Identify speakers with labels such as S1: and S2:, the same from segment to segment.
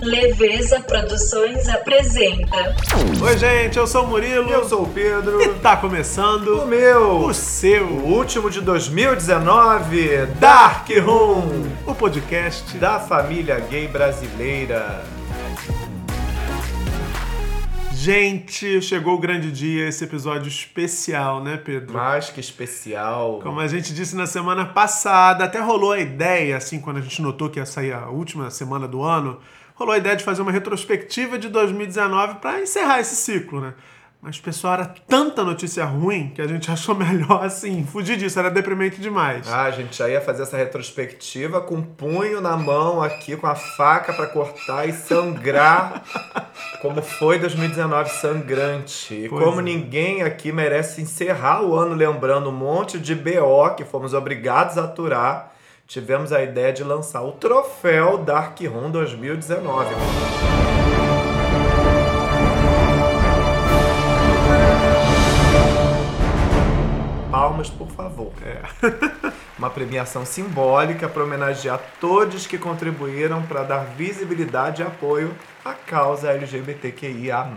S1: Leveza Produções apresenta.
S2: Oi, gente, eu sou o Murilo.
S3: Eu sou o Pedro.
S2: E tá começando
S3: O meu.
S2: o seu
S3: O último de 2019.
S2: Dark Room, o podcast
S3: Da família gay brasileira.
S2: Gente, chegou o grande dia, esse episódio especial, né, Pedro?
S3: Mais que especial.
S2: Como a gente disse na semana passada, até rolou a ideia, assim, quando a gente notou que ia sair a última semana do ano, rolou a ideia de fazer uma retrospectiva de 2019 para encerrar esse ciclo, né? Mas, pessoal, era tanta notícia ruim que a gente achou melhor, assim, fugir disso, era deprimente demais.
S3: Ah, a gente já ia fazer essa retrospectiva com o punho na mão aqui, com a faca pra cortar e sangrar. como foi 2019 sangrante. E como
S2: é.
S3: ninguém aqui merece encerrar o ano lembrando um monte de BO que fomos obrigados a aturar, tivemos a ideia de lançar o troféu Dark Room 2019. Palmas, por favor.
S2: É.
S3: Uma premiação simbólica para homenagear todos que contribuíram para dar visibilidade e apoio à causa LGBTQIA+.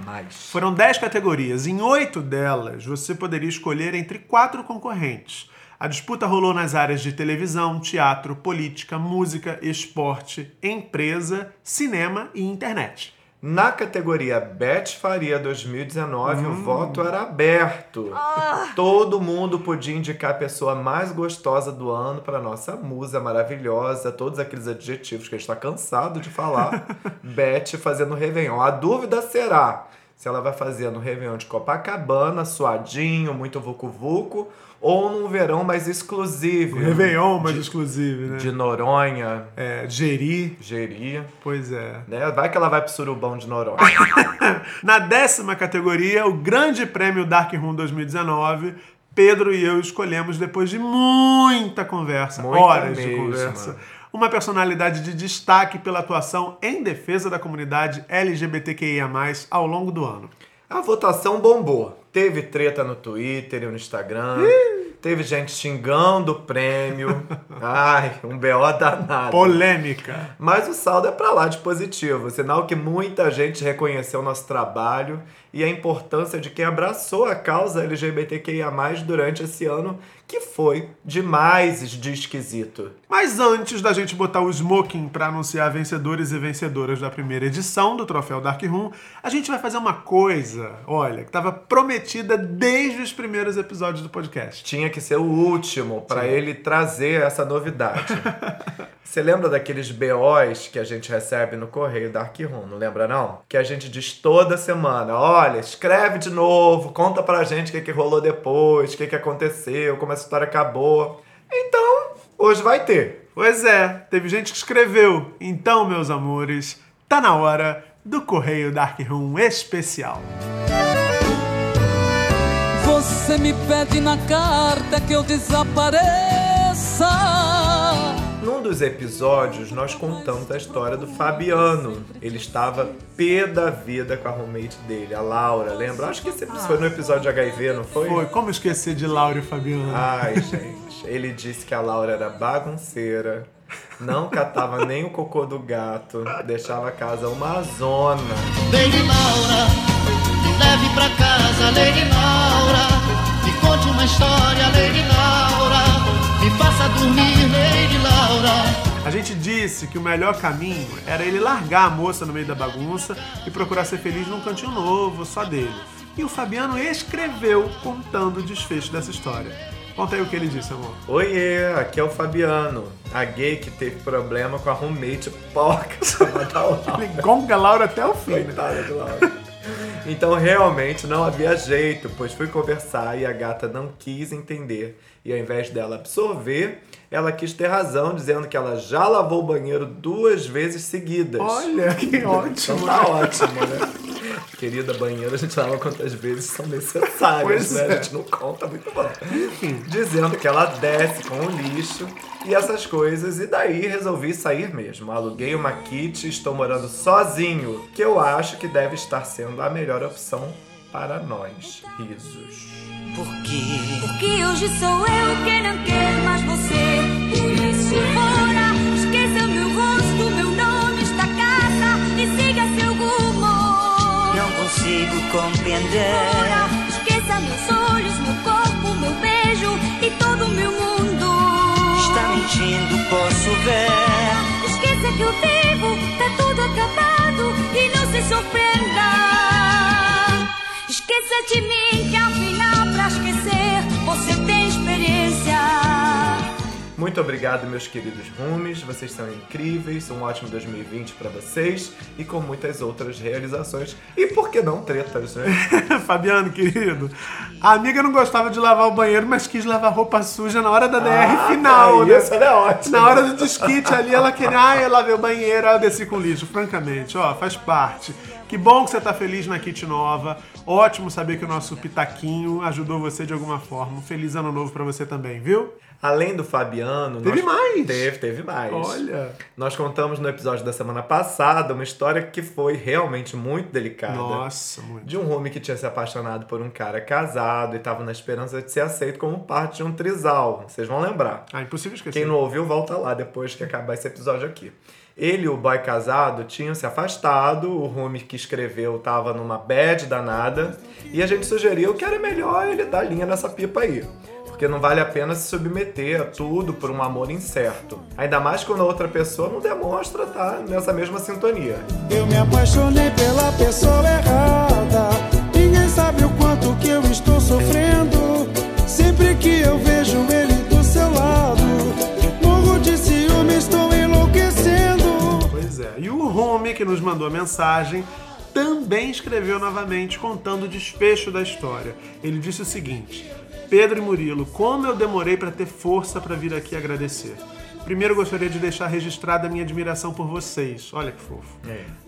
S2: Foram 10 categorias. Em oito delas, você poderia escolher entre quatro concorrentes. A disputa rolou nas áreas de televisão, teatro, política, música, esporte, empresa, cinema e internet.
S3: Na categoria Beth Faria 2019,
S2: Hum.
S3: o voto era aberto. Todo mundo podia indicar a pessoa mais gostosa do ano para nossa musa maravilhosa, todos aqueles adjetivos que a gente está cansado de falar. Beth fazendo Réveillon. A dúvida será se ela vai fazer no Réveillon de Copacabana, suadinho, muito vucu-vucu, ou num verão mais exclusivo.
S2: Réveillon, mais exclusivo, né?
S3: De Noronha,
S2: É, Geri,
S3: Geri.
S2: pois é.
S3: Né? Vai que ela vai pro surubão de Noronha.
S2: Na décima categoria, o Grande Prêmio Dark Room 2019, Pedro e eu escolhemos depois de muita conversa,
S3: Muita
S2: horas de
S3: mesmo.
S2: conversa, uma personalidade de destaque pela atuação em defesa da comunidade LGBTQIA+, ao longo do ano.
S3: A votação bombou. Teve treta no Twitter e no Instagram. Teve gente xingando o prêmio. Ai, um BO danado.
S2: Polêmica.
S3: Mas o saldo é pra lá de positivo, sinal que muita gente reconheceu o nosso trabalho e a importância de quem abraçou a causa LGBTQIA+, durante esse ano, que foi demais de esquisito.
S2: Mas antes da gente botar o smoking para anunciar vencedores e vencedoras da primeira edição do Troféu Dark Room, a gente vai fazer uma coisa, olha, que estava prometida desde os primeiros episódios do podcast.
S3: Tinha que ser o último pra ele trazer essa novidade. Você lembra daqueles BOs que a gente recebe no correio Dark Room, não lembra não? Que a gente diz toda semana, olha, escreve de novo, conta pra gente o que, que rolou depois, o que, que aconteceu, como essa história acabou. Então, hoje vai ter.
S2: Pois é, teve gente que escreveu. Então, meus amores, tá na hora do Correio Dark Room especial.
S4: Você me pede na carta que eu desapareça.
S3: Num dos episódios, nós contamos a história do Fabiano. Ele estava pé da vida com a roommate dele, a Laura, lembra? Acho que esse foi no episódio de HIV, não foi?
S2: Foi, como esquecer de Laura e Fabiano?
S3: Ai, gente. Ele disse que a Laura era bagunceira, não catava nem o cocô do gato, deixava a casa uma zona.
S5: Lady Laura, leve pra casa, Lady Laura. Me conte uma história, Lady Laura. Me faça dormir, Lady Laura.
S2: A gente disse que o melhor caminho era ele largar a moça no meio da bagunça e procurar ser feliz num cantinho novo, só dele. E o Fabiano escreveu contando o desfecho dessa história. Conta aí o que ele disse, amor.
S3: Oiê, aqui é o Fabiano, a gay que teve problema com a roommate porca chamada Laura.
S2: Ele gonga a Laura até o fim, né?
S3: Coitada de Laura. Então realmente não havia jeito, pois fui conversar e a gata não quis entender. E ao invés dela absorver, ela quis ter razão, dizendo que ela já lavou o banheiro duas vezes seguidas.
S2: Olha, que
S3: Então
S2: ótimo.
S3: tá ótimo, né? Querida banheiro, a gente lava quantas vezes são necessárias,
S2: Pois
S3: né?
S2: é.
S3: A gente não conta muito bom. Dizendo que ela desce com o lixo e essas coisas, e daí resolvi sair mesmo. Aluguei uma kit e estou morando sozinho, que eu acho que deve estar sendo a melhor opção para nós. Risos.
S6: Porque hoje sou eu quem não quer mais você. Por isso fora, esqueça meu rosto, meu nome, esta casa e siga seu rumo. Não consigo compreender. Fora, esqueça meus olhos, meu corpo, meu beijo e todo o meu mundo.
S7: Está mentindo, posso ver.
S6: Fora, esqueça que eu vivo, tá tudo acabado e não se surpreenda. Esqueça de mim que ao fim pra esquecer você tem experiência.
S3: Muito obrigado, meus queridos rumes. Vocês são incríveis. Um ótimo 2020 pra vocês e com muitas outras realizações. E por que não tretas, né?
S2: Fabiano, querido, a amiga não gostava de lavar o banheiro, mas quis lavar roupa suja na hora da DR final,
S3: Ah,
S2: né?
S3: Isso é ótimo.
S2: Na hora do desquite ali, ela queria, ah, eu lavei o banheiro, aí eu desci com lixo. Francamente, ó, faz parte. Que bom que você tá feliz na kit nova. Ótimo saber que o nosso pitaquinho ajudou você de alguma forma. Um feliz ano novo pra você também, viu?
S3: Além do Fabiano.
S2: Teve
S3: nós-
S2: mais?
S3: Teve, teve mais.
S2: Olha.
S3: Nós contamos no episódio da semana passada uma história que foi realmente muito delicada.
S2: Nossa, muito.
S3: De um homem que tinha se apaixonado por um cara casado e estava na esperança de ser aceito como parte de um trisal. Vocês vão lembrar.
S2: Ah, impossível esquecer.
S3: Quem não ouviu, volta lá depois que acabar esse episódio aqui. Ele e o boy casado tinham se afastado, o Rumi que escreveu tava numa bad danada, e a gente sugeriu que era melhor ele dar linha nessa pipa aí. Porque não vale a pena se submeter a tudo por um amor incerto. Ainda mais quando a outra pessoa não demonstra estar nessa mesma sintonia.
S8: Eu me apaixonei pela pessoa errada. Ninguém sabe o quanto que eu estou sofrendo. Sempre que eu vejo ele do seu lado, morro de ciúme, estou enlouquecendo.
S2: Pois é. E o Rome, que nos mandou a mensagem, também escreveu novamente contando o desfecho da história. Ele disse o seguinte: Pedro e Murilo, como eu demorei para ter força para vir aqui agradecer. Primeiro gostaria de deixar registrada a minha admiração por vocês. Olha que fofo.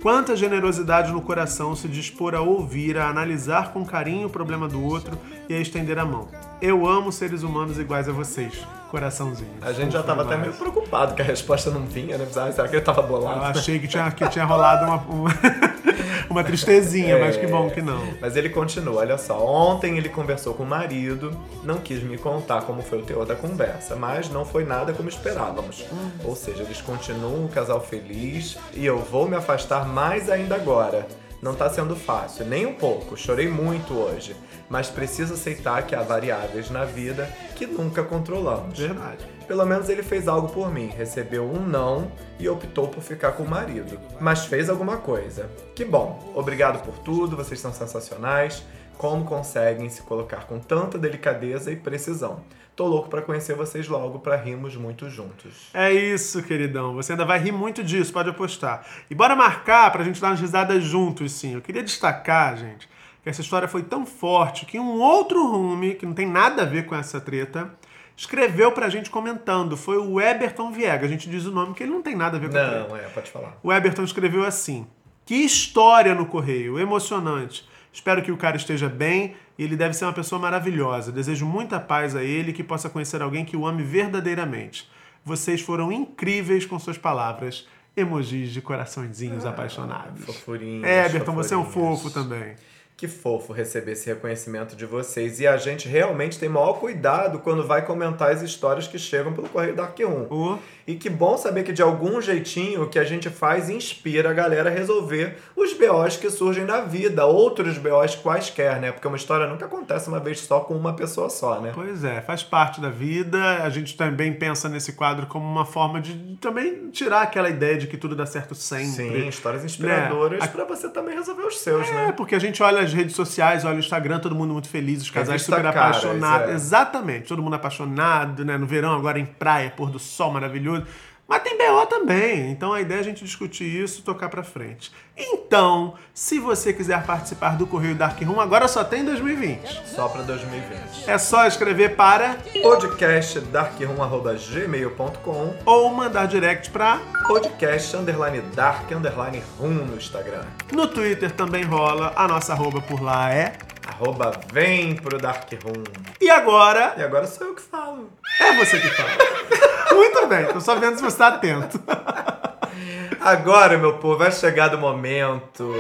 S2: Quanta generosidade no coração se dispor a ouvir, a analisar com carinho o problema do outro e a estender a mão. Eu amo seres humanos iguais a vocês. Coraçãozinho.
S3: A gente já
S2: Fofo
S3: tava até meio preocupado que a resposta não vinha, né? Será que ele tava
S2: Eu
S3: bolado?
S2: achei que tinha, que tinha rolado uma, uma, uma tristezinha, mas que bom que não.
S3: Mas ele continua, olha só. Ontem ele conversou com o marido, não quis me contar como foi o teor da conversa, mas não foi nada como esperávamos. Ou seja, eles continuam um casal feliz e eu vou me afastar mais ainda agora. Não tá sendo fácil, nem um pouco. Chorei muito hoje. Mas preciso aceitar que há variáveis na vida que nunca controlamos.
S2: Verdade.
S3: Pelo menos ele fez algo por mim, recebeu um não e optou por ficar com o marido. Mas fez alguma coisa. Que bom. Obrigado por tudo, vocês são sensacionais. Como conseguem se colocar com tanta delicadeza e precisão? Tô louco pra conhecer vocês logo pra rirmos muito juntos.
S2: É isso, queridão. Você ainda vai rir muito disso, pode apostar. E bora marcar pra gente dar umas risadas juntos, sim. Eu queria destacar, gente, que essa história foi tão forte que um outro rume, que não tem nada a ver com essa treta, escreveu pra gente comentando. Foi o Eberton Viega. A gente diz o nome porque ele não tem nada a ver com a treta.
S3: Não, é, pode falar.
S2: O Eberton escreveu assim: Que história no correio, emocionante. Espero que o cara esteja bem e ele deve ser uma pessoa maravilhosa. Desejo muita paz a ele e que possa conhecer alguém que o ame verdadeiramente. Vocês foram incríveis com suas palavras. Emojis de coraçõezinhos apaixonados.
S3: Fofurinhos.
S2: É, você é um fofo também.
S3: Que fofo receber esse reconhecimento de vocês. E a gente realmente tem maior cuidado quando vai comentar as histórias que chegam pelo Correio Dark Room.
S2: Ô.
S3: E que bom saber que de algum jeitinho o que a gente faz inspira a galera a resolver os BOs que surgem na vida, outros BOs quaisquer, né? Porque uma história nunca acontece uma vez só com uma pessoa só, né?
S2: Pois é, faz parte da vida. A gente também pensa nesse quadro como uma forma de também tirar aquela ideia de que tudo dá certo sempre.
S3: Sim, histórias inspiradoras
S2: Né?
S3: pra você também resolver os seus,
S2: É,
S3: né?
S2: porque a gente olha as redes sociais, olha o Instagram, todo mundo muito feliz, os casais
S3: Revista
S2: super
S3: Caras,
S2: apaixonados.
S3: é.
S2: Exatamente, todo mundo apaixonado, né? No verão, agora em praia, pôr do sol maravilhoso. Mas tem BO também, então a ideia é a gente discutir isso e tocar pra frente. Então, se você quiser participar do Correio Dark Room, agora só tem 2020.
S3: Só pra 2020.
S2: É só escrever para
S3: Podcast darkroom.gmail.com
S2: ou mandar direct pra.
S3: podcast underline dark underline room no Instagram.
S2: No Twitter também rola, a nossa arroba por lá é.
S3: Arroba vem pro Dark Room.
S2: E agora,
S3: E agora sou eu que falo.
S2: é você que fala. Muito bem, tô só vendo se você tá atento.
S3: Agora, meu povo, vai chegar do momento.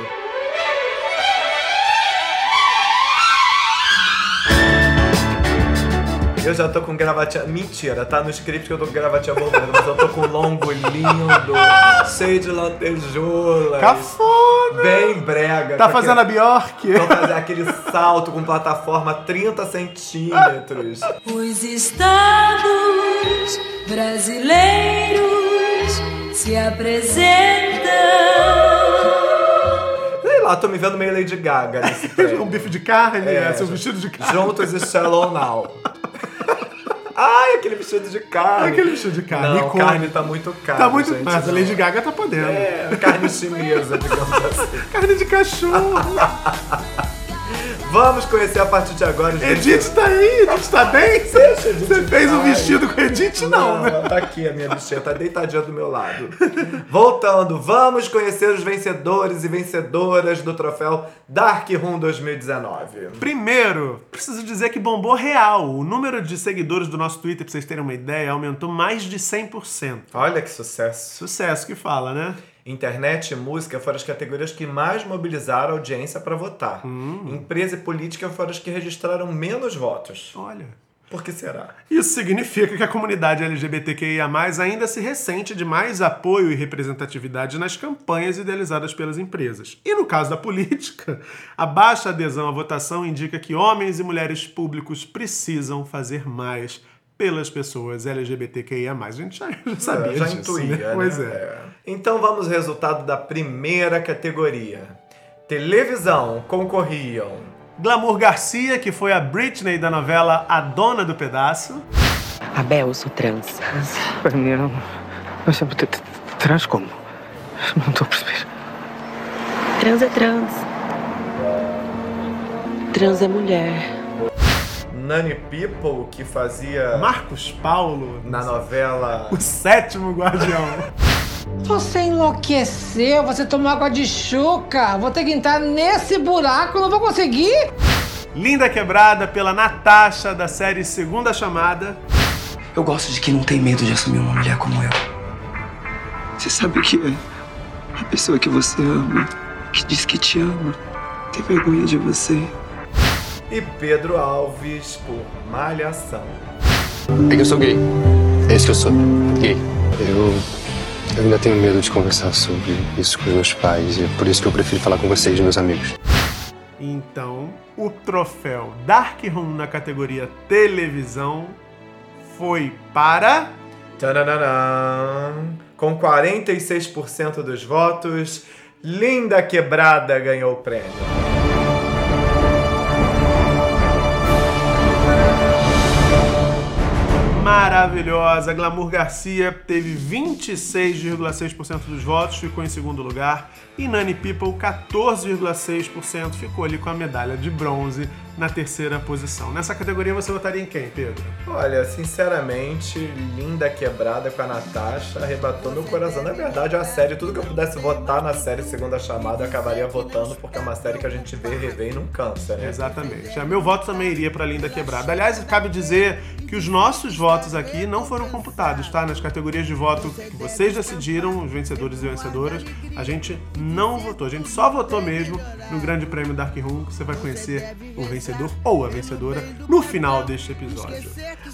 S3: Eu já tô com gravatinha. Mentira, tá no script que eu tô com gravatinha borboleta, mas eu tô com longo lindo, cheio de lantejoulas.
S2: Cafona!
S3: Bem brega.
S2: Tá fazendo a Bjork?
S3: Vou fazer aquele salto com plataforma 30 centímetros.
S9: Os estados brasileiros se apresentam.
S3: Sei lá, tô me vendo meio Lady Gaga nesse
S2: Um bife de carne,
S3: É,
S2: é, seu vestido de carne.
S3: Juntos e Shallow Now. Ai, aquele vestido de carne.
S2: Aquele vestido de carne,
S3: Não,
S2: icônico.
S3: carne tá muito cara.
S2: Tá muito.
S3: gente,
S2: Mas a. Lady Gaga tá podendo.
S3: É, carne chinesa, digamos assim.
S2: Carne de cachorro.
S3: Vamos conhecer a partir de agora os
S2: Edith tá aí, Edith tá bem?
S3: Deixa, Edith,
S2: Você fez um vestido com Edith? Não, né?
S3: ela tá aqui, a minha bichinha, tá deitadinha do meu lado. Voltando, vamos conhecer os vencedores e vencedoras do troféu Dark Room 2019.
S2: Primeiro, preciso dizer que bombou real. O número de seguidores do nosso Twitter, pra vocês terem uma ideia, aumentou mais de 100%.
S3: Olha que sucesso.
S2: Sucesso que fala, né?
S3: Internet e música foram as categorias que mais mobilizaram a audiência para votar.
S2: Hum.
S3: Empresa e política foram as que registraram menos votos.
S2: Olha.
S3: Por que será?
S2: Isso significa que a comunidade LGBTQIA+, ainda se ressente de mais apoio e representatividade nas campanhas idealizadas pelas empresas. E no caso da política, a baixa adesão à votação indica que homens e mulheres públicos precisam fazer mais pelas pessoas LGBTQIA+. A gente já, já sabia
S3: já
S2: disso,
S3: intuía,
S2: né?
S3: né?
S2: Pois é.
S3: É. Então vamos ao resultado da primeira categoria. Televisão concorriam
S2: Glamour Garcia, que foi a Britney da novela A Dona do Pedaço.
S10: Abel, eu sou trans.
S11: Mim, eu não. Trans como? Não tô a perceber.
S10: Trans é trans. Trans é mulher.
S3: Nani People, que fazia
S2: Marcos Paulo,
S3: na novela
S2: o sétimo guardião.
S12: Você enlouqueceu, você tomou água de chuca. Vou ter que entrar nesse buraco, não vou conseguir.
S2: Linda Quebrada pela Natasha, da série Segunda Chamada.
S11: Eu gosto de quem não tem medo de assumir uma mulher como eu. Você sabe o que é? A pessoa que você ama, que diz que te ama, tem vergonha de você.
S3: e Pedro Alves por Malhação.
S13: É que eu sou gay. É isso que eu sou. Gay. Eu. Eu ainda tenho medo de conversar sobre isso com os meus pais. E é por isso que eu prefiro falar com vocês, meus amigos.
S2: Então, o troféu Dark Room na categoria televisão foi para.
S3: Com 46% dos votos, Linda Quebrada ganhou o prêmio.
S2: Maravilhosa. Glamour Garcia teve 26,6% dos votos, ficou em segundo lugar. E Nani People, 14,6%, ficou ali com a medalha de bronze na terceira posição. Nessa categoria você votaria em quem, Pedro?
S3: Olha, sinceramente, Linda Quebrada com a Natasha arrebatou meu coração. Na verdade, a série, tudo que eu pudesse votar na série Segunda Chamada, eu acabaria votando, porque é uma série que a gente vê, revê e não cansa, né?
S2: Exatamente. É, Meu voto também iria para Linda Quebrada. Aliás, cabe dizer que os nossos votos aqui não foram computados, tá? Nas categorias de voto que vocês decidiram, os vencedores e vencedoras, a gente não votou. A gente só votou mesmo no Grande Prêmio Dark Room, que você vai conhecer o vencedor ou a vencedora no final deste episódio.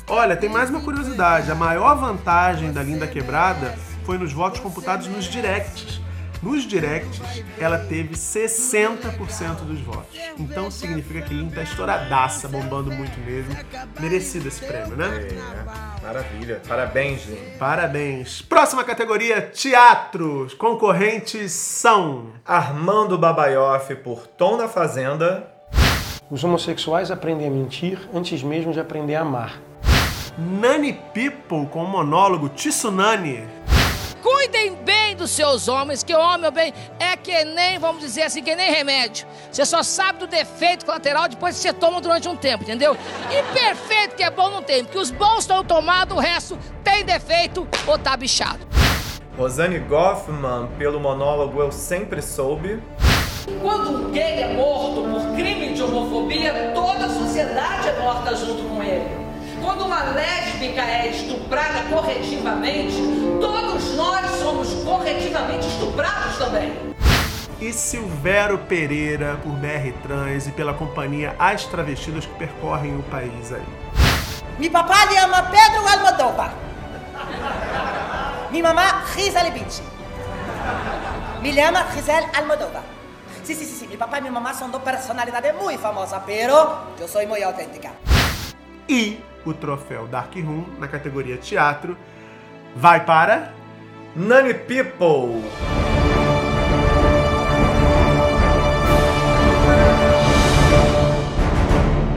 S2: Olha, tem mais uma curiosidade. A maior vantagem da Linda Quebrada foi nos votos computados nos directs. Nos directs, ela teve 60% dos votos. Então significa que Lin tá estouradaça, bombando muito mesmo. Merecido esse prêmio, né?
S3: É, maravilha. Parabéns, Lin.
S2: Parabéns. Próxima categoria: teatro. Concorrentes são
S3: Armando Babaioff por Tom na Fazenda.
S14: Os homossexuais aprendem a mentir antes mesmo de aprender a amar.
S2: Nani People com o monólogo Tsunami.
S15: Dos seus homens, que homem, meu bem, é que nem, vamos dizer assim, que nem remédio. Você só sabe do defeito colateral depois que você toma durante um tempo, entendeu? E perfeito que é bom não tem, porque os bons estão tomados, o resto tem defeito ou tá bichado.
S3: Rosane Goffman pelo monólogo Eu Sempre Soube.
S16: Quando um gay é morto por crime de homofobia, toda a sociedade é morta junto com ele. Quando uma lésbica é estuprada corretivamente, todos nós somos corretivamente estuprados também.
S2: E Silvério Pereira por BR Trans e pela companhia As Travestidas que percorrem o país aí.
S17: Mi papá le llama Pedro Almodóvar. Mi mamá Gisele Bündchen. Me llama Giselle Almodóvar. Sí, sí, sí, sí. Mi papá y mi mamá son dos personalidades muy famosas, pero yo soy muy auténtica.
S2: E o troféu Dark Room, na categoria teatro, vai para.
S3: Nani People!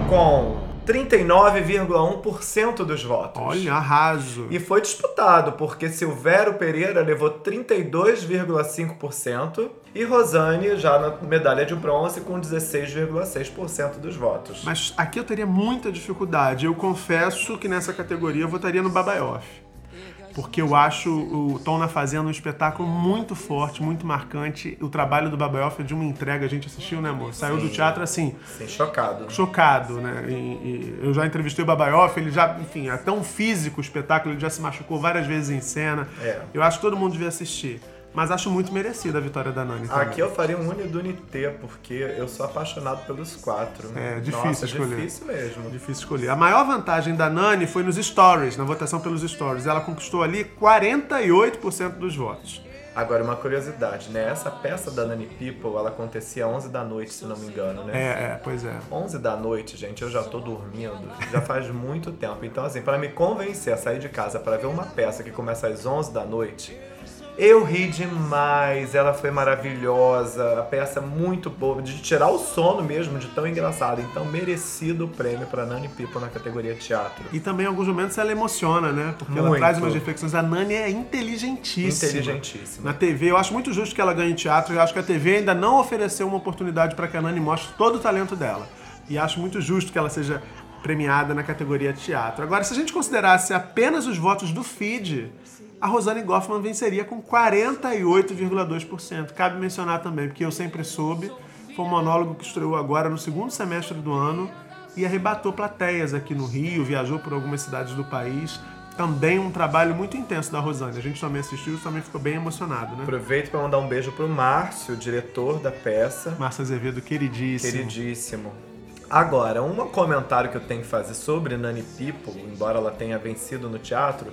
S3: Com 39,1% dos votos.
S2: Olha, arraso.
S3: E foi disputado, porque Silvério Pereira levou 32,5% e Rosane já na medalha de bronze com 16,6% dos votos.
S2: Mas aqui eu teria muita dificuldade. Eu confesso que nessa categoria eu votaria no Babaioff. Porque eu acho o Tom na Fazenda um espetáculo muito forte, muito marcante. O trabalho do Babaioff é de uma entrega, a gente assistiu, né, amor? Saiu
S3: Sim.
S2: do teatro assim.
S3: Sim, chocado.
S2: Chocado, né? E, e eu já entrevistei o Babaioff, ele já, enfim, é tão físico o espetáculo, ele já se machucou várias vezes em cena.
S3: É.
S2: Eu acho que todo mundo devia assistir. Mas acho muito merecida a vitória da Nani. também.
S3: Aqui eu faria um Unidunité, porque eu sou apaixonado pelos quatro.
S2: É difícil
S3: Nossa,
S2: escolher.
S3: difícil mesmo.
S2: Difícil escolher. A maior vantagem da Nani foi nos stories, na votação pelos stories. Ela conquistou ali 48% dos votos.
S3: Agora, uma curiosidade, né? Essa peça da Nani People, ela acontecia às 11 da noite, se não me engano, né?
S2: É, é, pois é.
S3: 11 da noite, gente, eu já tô dormindo. Já faz muito tempo. Então, assim, para me convencer a sair de casa para ver uma peça que começa às 11 da noite, eu ri demais. Ela foi maravilhosa. A peça muito boa, de tirar o sono mesmo, de tão engraçada. Então, merecido o prêmio para Nani People na categoria teatro.
S2: E também em alguns momentos ela emociona, né? Porque ela
S3: Muito.
S2: traz umas reflexões. A Nani é inteligentíssima.
S3: Inteligentíssima.
S2: Na TV, eu acho muito justo que ela ganhe teatro. Eu acho que a TV ainda não ofereceu uma oportunidade para que a Nani mostre todo o talento dela. E acho muito justo que ela seja premiada na categoria teatro. Agora, se a gente considerasse apenas os votos do feed, a Rosane Goffman venceria com 48,2%. Cabe mencionar também, porque eu sempre soube, foi um monólogo que estreou agora no segundo semestre do ano e arrebatou plateias aqui no Rio, viajou por algumas cidades do país. Também um trabalho muito intenso da Rosane. A gente também assistiu e também ficou bem emocionado, né?
S3: Aproveito para mandar um beijo pro Márcio, diretor da peça.
S2: Márcio Azevedo, queridíssimo.
S3: Queridíssimo. Agora, um comentário que eu tenho que fazer sobre Nani People, embora ela tenha vencido no teatro,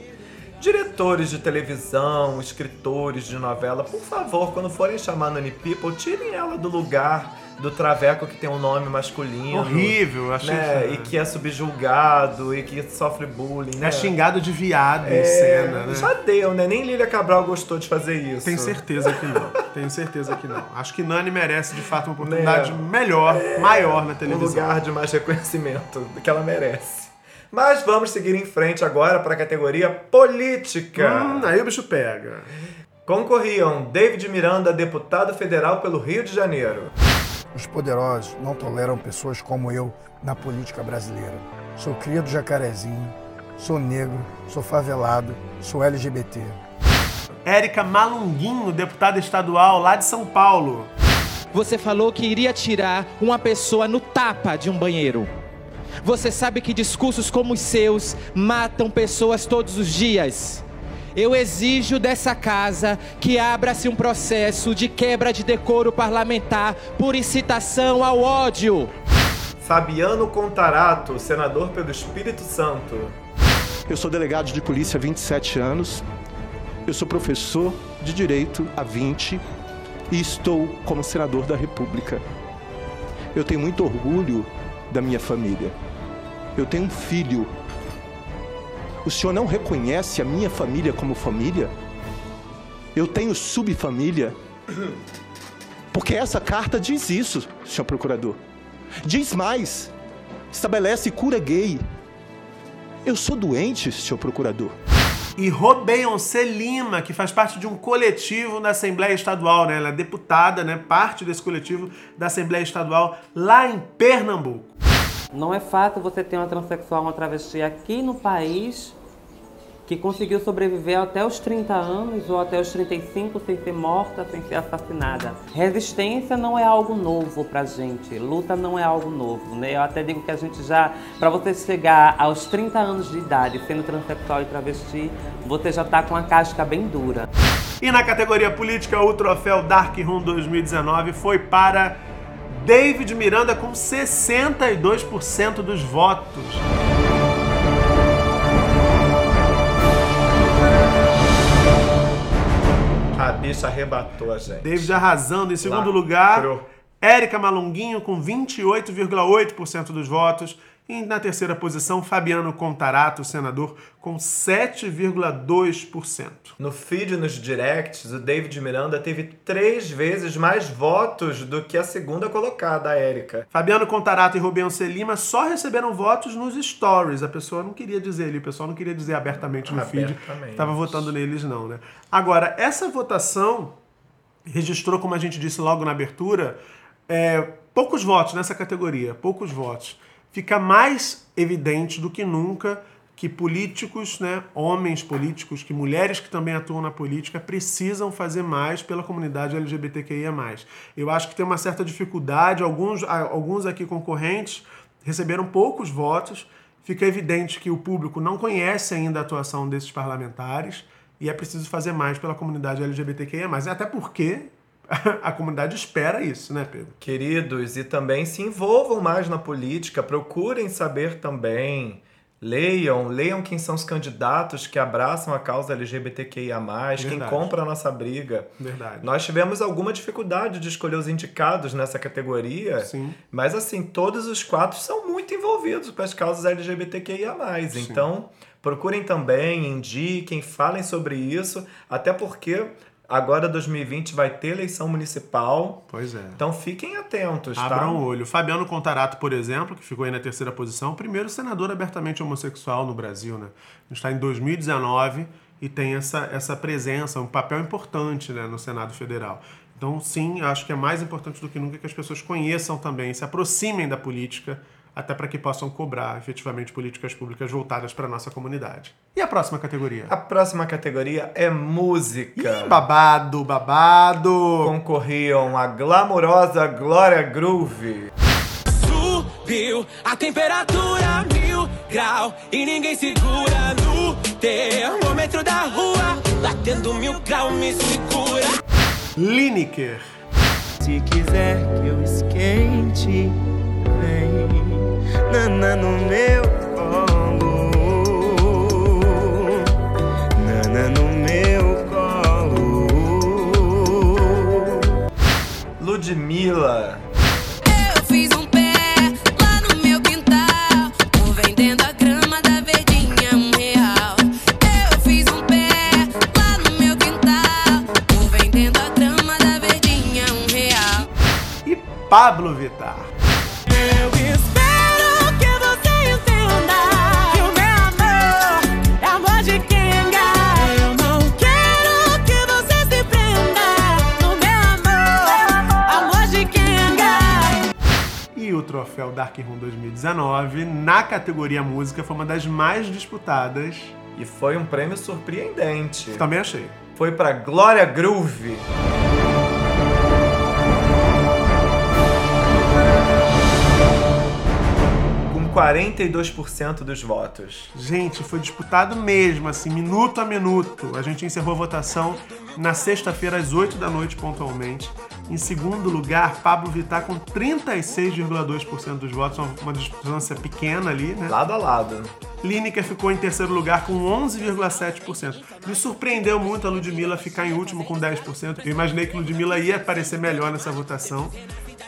S3: diretores de televisão, escritores de novela, por favor, quando forem chamar Nani People, tirem ela do lugar do traveco que tem um nome masculino.
S2: Horrível, achei
S3: né?
S2: que-
S3: E que é subjulgado e que sofre bullying, né?
S2: É xingado de viado em
S3: É,
S2: cena, né?
S3: Já deu, né? Nem Lília Cabral gostou de fazer isso.
S2: Tenho certeza que não. Tenho certeza que não. Acho que Nani merece, de fato, uma oportunidade
S3: Né?
S2: melhor, maior na
S3: um
S2: televisão.
S3: lugar de mais reconhecimento do que ela merece. Mas vamos seguir em frente agora para a categoria política.
S2: Hum, aí o bicho pega.
S3: Concorriam David Miranda, deputado federal pelo Rio de Janeiro.
S18: Os poderosos não toleram pessoas como eu na política brasileira. Sou cria do jacarezinho, sou negro, sou favelado, sou LGBT.
S2: Érica Malunguinho, deputada estadual lá de São Paulo.
S19: Você falou que iria tirar uma pessoa no tapa de um banheiro. Você sabe que discursos como os seus matam pessoas todos os dias. Eu exijo dessa casa que abra-se um processo de quebra de decoro parlamentar por incitação ao ódio.
S3: Fabiano Contarato, senador pelo Espírito Santo.
S20: Eu sou delegado de polícia há 27 anos. Eu sou professor de direito há 20 e estou como senador da República. Eu tenho muito orgulho da minha família. Eu tenho um filho. O senhor não reconhece a minha família como família? Eu tenho subfamília. Porque essa carta diz isso, senhor procurador. Diz mais. Estabelece cura gay. Eu sou doente, senhor procurador.
S2: E Robeyoncé Lima, que faz parte de um coletivo na Assembleia Estadual, né? Ela é deputada, né? Parte desse coletivo da Assembleia Estadual lá em Pernambuco.
S21: Não é fácil você ter uma transexual, uma travesti aqui no país que conseguiu sobreviver até os 30 anos ou até os 35 sem ser morta, sem ser assassinada. Resistência não é algo novo pra gente, luta não é algo novo, né? Eu até digo que a gente já, para você chegar aos 30 anos de idade sendo transexual e travesti, você já tá com a casca bem dura.
S2: E na categoria política, o troféu Dark Room 2019 foi para David Miranda com 62% dos votos.
S3: Bicha arrebatou a gente.
S2: David arrasando em segundo
S3: Lacrou.
S2: lugar. Érica Malunguinho com 28,8% dos votos. E na terceira posição, Fabiano Contarato, senador, com 7,2%.
S3: No feed nos directs, o David Miranda teve três vezes mais votos do que a segunda colocada, a Érica.
S2: Fabiano Contarato e Rubense Lima só receberam votos nos stories. A pessoa não queria dizer ali, o pessoal não queria dizer abertamente no feed.
S3: Abertamente.
S2: Estava votando neles, não, né? Agora, essa votação registrou, como a gente disse logo na abertura, é, poucos votos nessa categoria, poucos votos. Fica mais evidente do que nunca que políticos, né, homens políticos, que mulheres que também atuam na política precisam fazer mais pela comunidade LGBTQIA+. Eu acho que tem uma certa dificuldade, alguns, alguns aqui concorrentes receberam poucos votos, fica evidente que o público não conhece ainda a atuação desses parlamentares e é preciso fazer mais pela comunidade LGBTQIA+. Até porque a comunidade espera isso, né, Pedro?
S3: Queridos, e também se envolvam mais na política, procurem saber também. Leiam, leiam quem são os candidatos que abraçam a causa LGBTQIA, quem
S2: Verdade.
S3: compra a nossa briga.
S2: Verdade.
S3: Nós tivemos alguma dificuldade de escolher os indicados nessa categoria,
S2: Sim.
S3: mas assim, todos os quatro são muito envolvidos com as causas LGBTQIA. Então, procurem também, indiquem, falem sobre isso, até porque agora 2020 vai ter eleição municipal.
S2: Pois é.
S3: Então fiquem atentos, tá?
S2: Abram o olho. Fabiano Contarato, por exemplo, que ficou aí na terceira posição, primeiro senador abertamente homossexual no Brasil, né? A gente está em 2019 e tem essa, essa presença, um papel importante né, no Senado Federal. Então, sim, acho que é mais importante do que nunca que as pessoas conheçam também, se aproximem da política, até para que possam cobrar efetivamente políticas públicas voltadas para a nossa comunidade. E a próxima categoria?
S3: A próxima categoria é música.
S2: Ih, babado, babado!
S3: Concorriam a glamourosa Glória Groove.
S22: Subiu a temperatura mil grau e ninguém segura no termômetro da rua. Batendo mil grau me segura.
S2: Lineker.
S7: Se quiser que eu esquente, vem Nana no meu colo Nana no meu colo
S3: Ludmilla.
S2: Categoria música, foi uma das mais disputadas.
S3: E foi um prêmio surpreendente.
S2: Também achei.
S3: Foi pra Glória Groove. 42% dos votos.
S2: Gente, foi disputado mesmo, assim, minuto a minuto. A gente encerrou a votação na sexta-feira, às 8 da noite, pontualmente. Em segundo lugar, Pablo Vittar com 36,2% dos votos, uma- distância pequena ali, né?
S3: Lado a lado.
S2: Lineker ficou em terceiro lugar com 11,7%. Me surpreendeu muito a Ludmilla ficar em último com 10%. Eu imaginei que Ludmilla ia aparecer melhor nessa votação.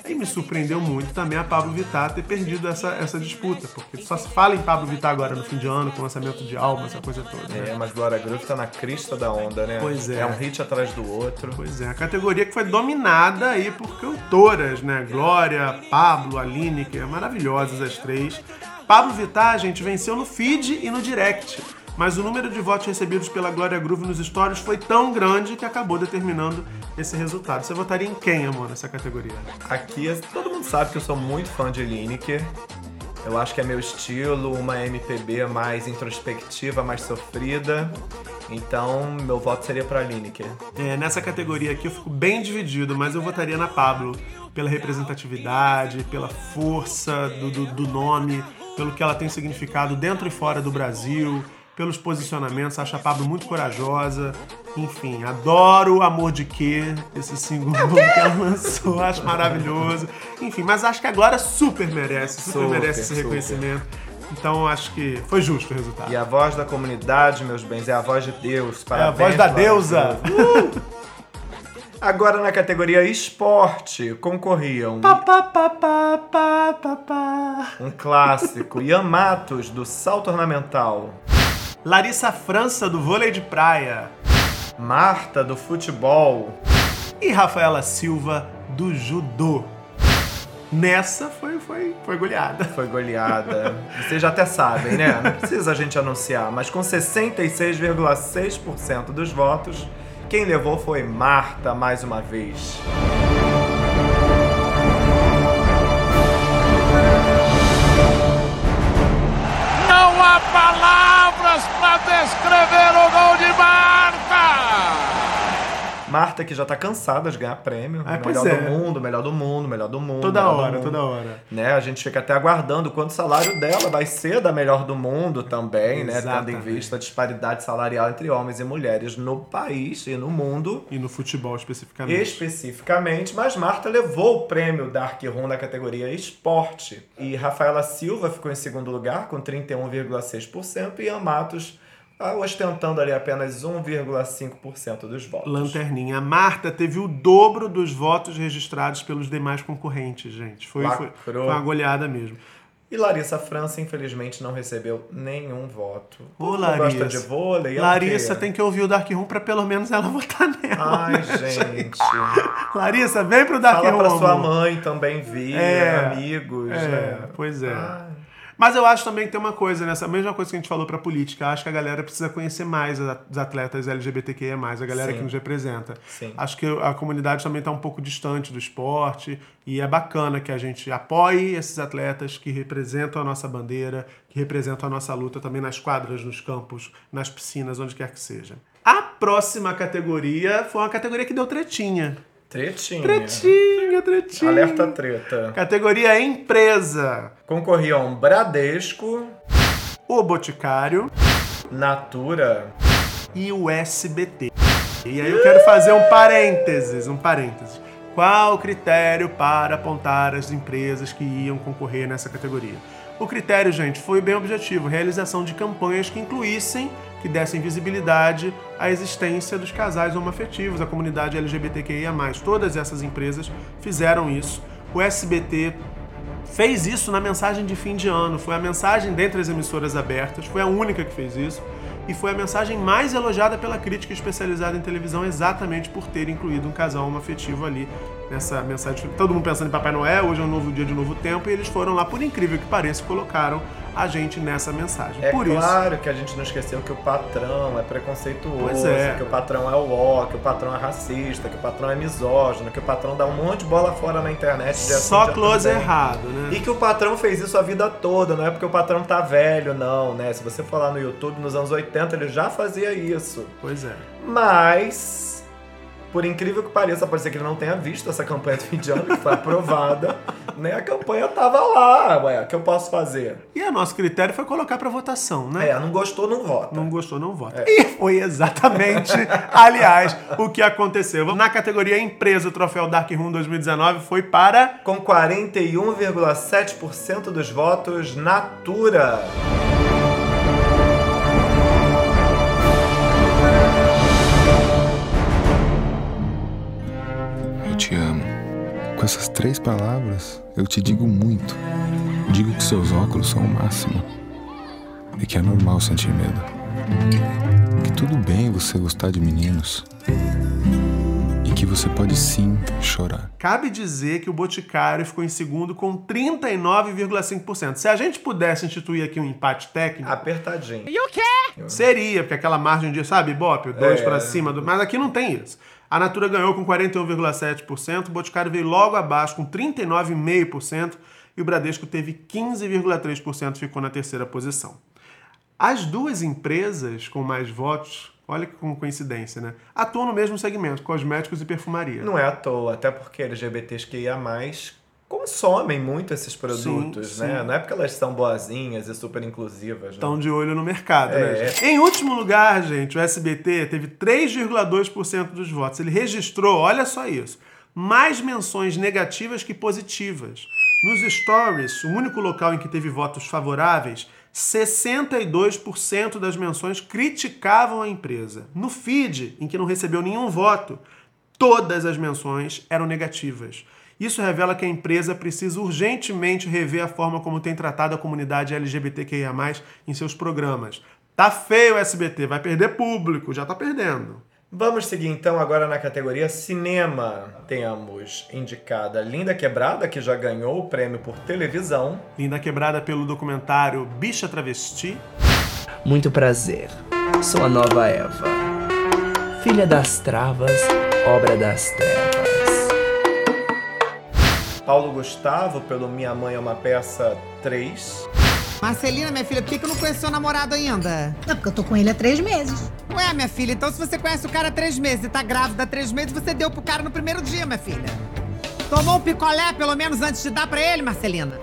S2: E me surpreendeu muito também a Pablo Vittar ter perdido essa, essa disputa, porque só se fala em Pablo Vittar agora no fim de ano, com o lançamento de álbum, essa coisa toda. né?
S3: É, mas Glória Groove tá na crista da onda, né?
S2: Pois é.
S3: É um hit atrás do outro.
S2: Pois é, a categoria que foi dominada aí por cantoras, né? Glória, Pablo, Aline, que é maravilhosas as três. Pablo Vittar, gente, venceu no feed e no direct. Mas o número de votos recebidos pela Glória Groove nos stories foi tão grande que acabou determinando esse resultado. Você votaria em quem, amor, nessa categoria?
S3: Aqui, todo mundo sabe que eu sou muito fã de Lineker. Eu acho que é meu estilo, uma MPB mais introspectiva, mais sofrida. Então, meu voto seria pra Lineker.
S2: É, nessa categoria aqui eu fico bem dividido, mas eu votaria na Pablo. Pela representatividade, pela força do, do, do nome, pelo que ela tem significado dentro e fora do Brasil, pelos posicionamentos. Acho a Pablo muito corajosa. Enfim, adoro Amor de Quê, esse single novo que ela lançou, acho maravilhoso. Enfim, mas acho que a Glória super merece, super,
S3: Super,
S2: merece esse
S3: super.
S2: reconhecimento. Então acho que foi justo o resultado.
S3: E a voz da comunidade, meus bens, é a voz de Deus.
S2: É a
S3: Parabéns,
S2: voz da deusa.
S3: Agora na categoria esporte concorriam
S2: pá, pá, pá.
S3: um clássico, Ian Matos, do salto ornamental,
S2: Larissa França, do vôlei de praia.
S3: Marta, do futebol,
S2: E Rafaela Silva, do judô. Nessa foi, foi, foi goleada.
S3: foi goleada. Vocês já até sabem, né? Não precisa a gente anunciar, mas com 66,6% dos votos, quem levou foi Marta mais uma vez.
S23: Não há palavras para descrever o gol de Marta!
S3: Marta que já tá cansada de ganhar prêmio.
S2: Ah,
S3: melhor
S2: é.
S3: do mundo, melhor do mundo, melhor do mundo.
S2: Toda hora,
S3: mundo.
S2: toda hora.
S3: Né? A gente fica até aguardando quanto o salário dela vai ser da melhor do mundo também, né? Tendo
S2: Exatamente.
S3: em vista a disparidade salarial entre homens e mulheres no país e no mundo.
S2: E no futebol especificamente.
S3: Especificamente, mas Marta levou o prêmio Dark Room na categoria esporte. E Rafaela Silva ficou em segundo lugar com 31,6% e Ian Matos ah, ostentando ali apenas 1,5% dos votos.
S2: Lanterninha. A Marta teve o dobro dos votos registrados pelos demais concorrentes, gente. Foi, foi, foi uma goleada mesmo.
S3: E Larissa França, infelizmente, não recebeu nenhum voto.
S2: Ô, Larissa.
S3: gosta de vôlei? é
S2: Larissa
S3: quê?
S2: tem que ouvir o Dark Room pra pelo menos ela votar nela.
S3: Ai,
S2: né,
S3: gente.
S2: Larissa, vem pro Dark
S3: Fala
S2: Room.
S3: pra sua mãe também vir,
S2: É.
S3: amigos.
S2: É,
S3: né?
S2: pois é.
S3: Ai.
S2: Mas eu acho também que tem uma coisa nessa mesma coisa que a gente falou pra política. Acho que a galera precisa conhecer mais os atletas LGBTQIA, a galera
S3: Sim.
S2: que nos representa.
S3: Sim.
S2: Acho que a comunidade também está um pouco distante do esporte e é bacana que a gente apoie esses atletas que representam a nossa bandeira, que representam a nossa luta também nas quadras, nos campos, nas piscinas, onde quer que seja. A próxima categoria foi uma categoria que deu tretinha.
S3: Tretinha.
S2: Tretinha, tretinha.
S3: Alerta treta.
S2: Categoria empresa.
S3: Concorriam Bradesco,
S2: O Boticário
S3: Natura,
S2: e o SBT. E aí eu quero fazer um parênteses, um parênteses. Qual o critério para apontar as empresas que iam concorrer nessa categoria? O critério, gente, foi bem objetivo: realização de campanhas que incluíssem, que dessem visibilidade à existência dos casais homoafetivos, a comunidade LGBTQIA. Todas essas empresas fizeram isso. O SBT fez isso na mensagem de fim de ano. Foi a mensagem dentre as emissoras abertas, foi a única que fez isso. E foi a mensagem mais elogiada pela crítica especializada em televisão, exatamente por ter incluído um casal homoafetivo ali nessa mensagem. Todo mundo pensando em Papai Noel, hoje é um novo dia de um novo tempo, e eles foram lá, por incrível que pareça, colocaram a gente nessa mensagem.
S3: É
S2: por isso.
S3: claro que a gente não esqueceu que o patrão é preconceituoso,
S2: é.
S3: que o patrão é o ó, que o patrão é racista, que o patrão é misógino, que o patrão dá um monte de bola fora na internet. sim,
S2: Só
S3: dia
S2: close
S3: também.
S2: errado, né?
S3: E que o patrão fez isso a vida toda, não é porque o patrão tá velho, não, né? Se você for lá no YouTube, nos anos 80, ele já fazia isso.
S2: Pois é.
S3: Mas, por incrível que pareça, pode ser que ele não tenha visto essa campanha do fim de ano, que foi aprovada, né? A campanha tava lá, ué, o que eu posso fazer?
S2: E o nosso critério foi colocar para votação, né?
S3: É, não gostou, não vota.
S2: Não gostou, não vota. E foi exatamente, aliás, o que aconteceu. Na categoria empresa, o troféu Dark Room 2019 foi para.
S3: Com 41,7% dos votos, Natura.
S24: Te amo. Com essas três palavras, eu te digo muito. Digo que seus óculos são o máximo. E que é normal sentir medo. Que tudo bem você gostar de meninos. E que você pode sim chorar.
S2: Cabe dizer que o Boticário ficou em segundo com 39,5%. Se a gente pudesse instituir aqui um empate técnico.
S3: Apertadinho.
S15: E o quê?
S2: Seria, porque aquela margem de, sabe, Bop, dois
S3: É.
S2: pra cima, do... mas aqui não tem isso. A Natura ganhou com 41,7%, o Boticário veio logo abaixo com 39,5% e o Bradesco teve 15,3%, ficou na terceira posição. As duas empresas com mais votos, olha que coincidência, né? Atuam no mesmo segmento, cosméticos e perfumaria.
S3: Não é à toa, até porque LGBTs que ia mais consomem muito esses produtos,
S2: Sim,
S3: né?
S2: sim.
S3: Não é porque elas são boazinhas e super inclusivas. Né?
S2: Estão de olho no mercado, né?
S3: É.
S2: gente? Em último lugar, gente, o SBT teve 3,2% dos votos. Ele registrou, olha só isso, mais menções negativas que positivas. Nos stories, o único local em que teve votos favoráveis, 62% das menções criticavam a empresa. No feed, em que não recebeu nenhum voto, todas as menções eram negativas. Isso revela que a empresa precisa urgentemente rever a forma como tem tratado a comunidade LGBTQIA+, em seus programas. Tá feio o SBT, vai perder público, já tá perdendo.
S3: Vamos seguir então agora na categoria cinema. Temos indicada Linda Quebrada, que já ganhou o prêmio por televisão.
S2: Linda Quebrada pelo documentário Bicha Travesti.
S25: Muito prazer. Sou a nova Eva. Filha das travas, obra das trevas.
S3: Paulo Gustavo pelo Minha Mãe é uma Peça 3.
S26: Marcelina, minha filha, por que, que eu não conheço seu namorado ainda?
S27: É porque eu tô com ele há três meses.
S26: Ué, minha filha, então se você conhece o cara há três meses e tá grávida há três meses, você deu pro cara no primeiro dia, minha filha. Tomou um picolé, pelo menos, antes de dar pra ele, Marcelina?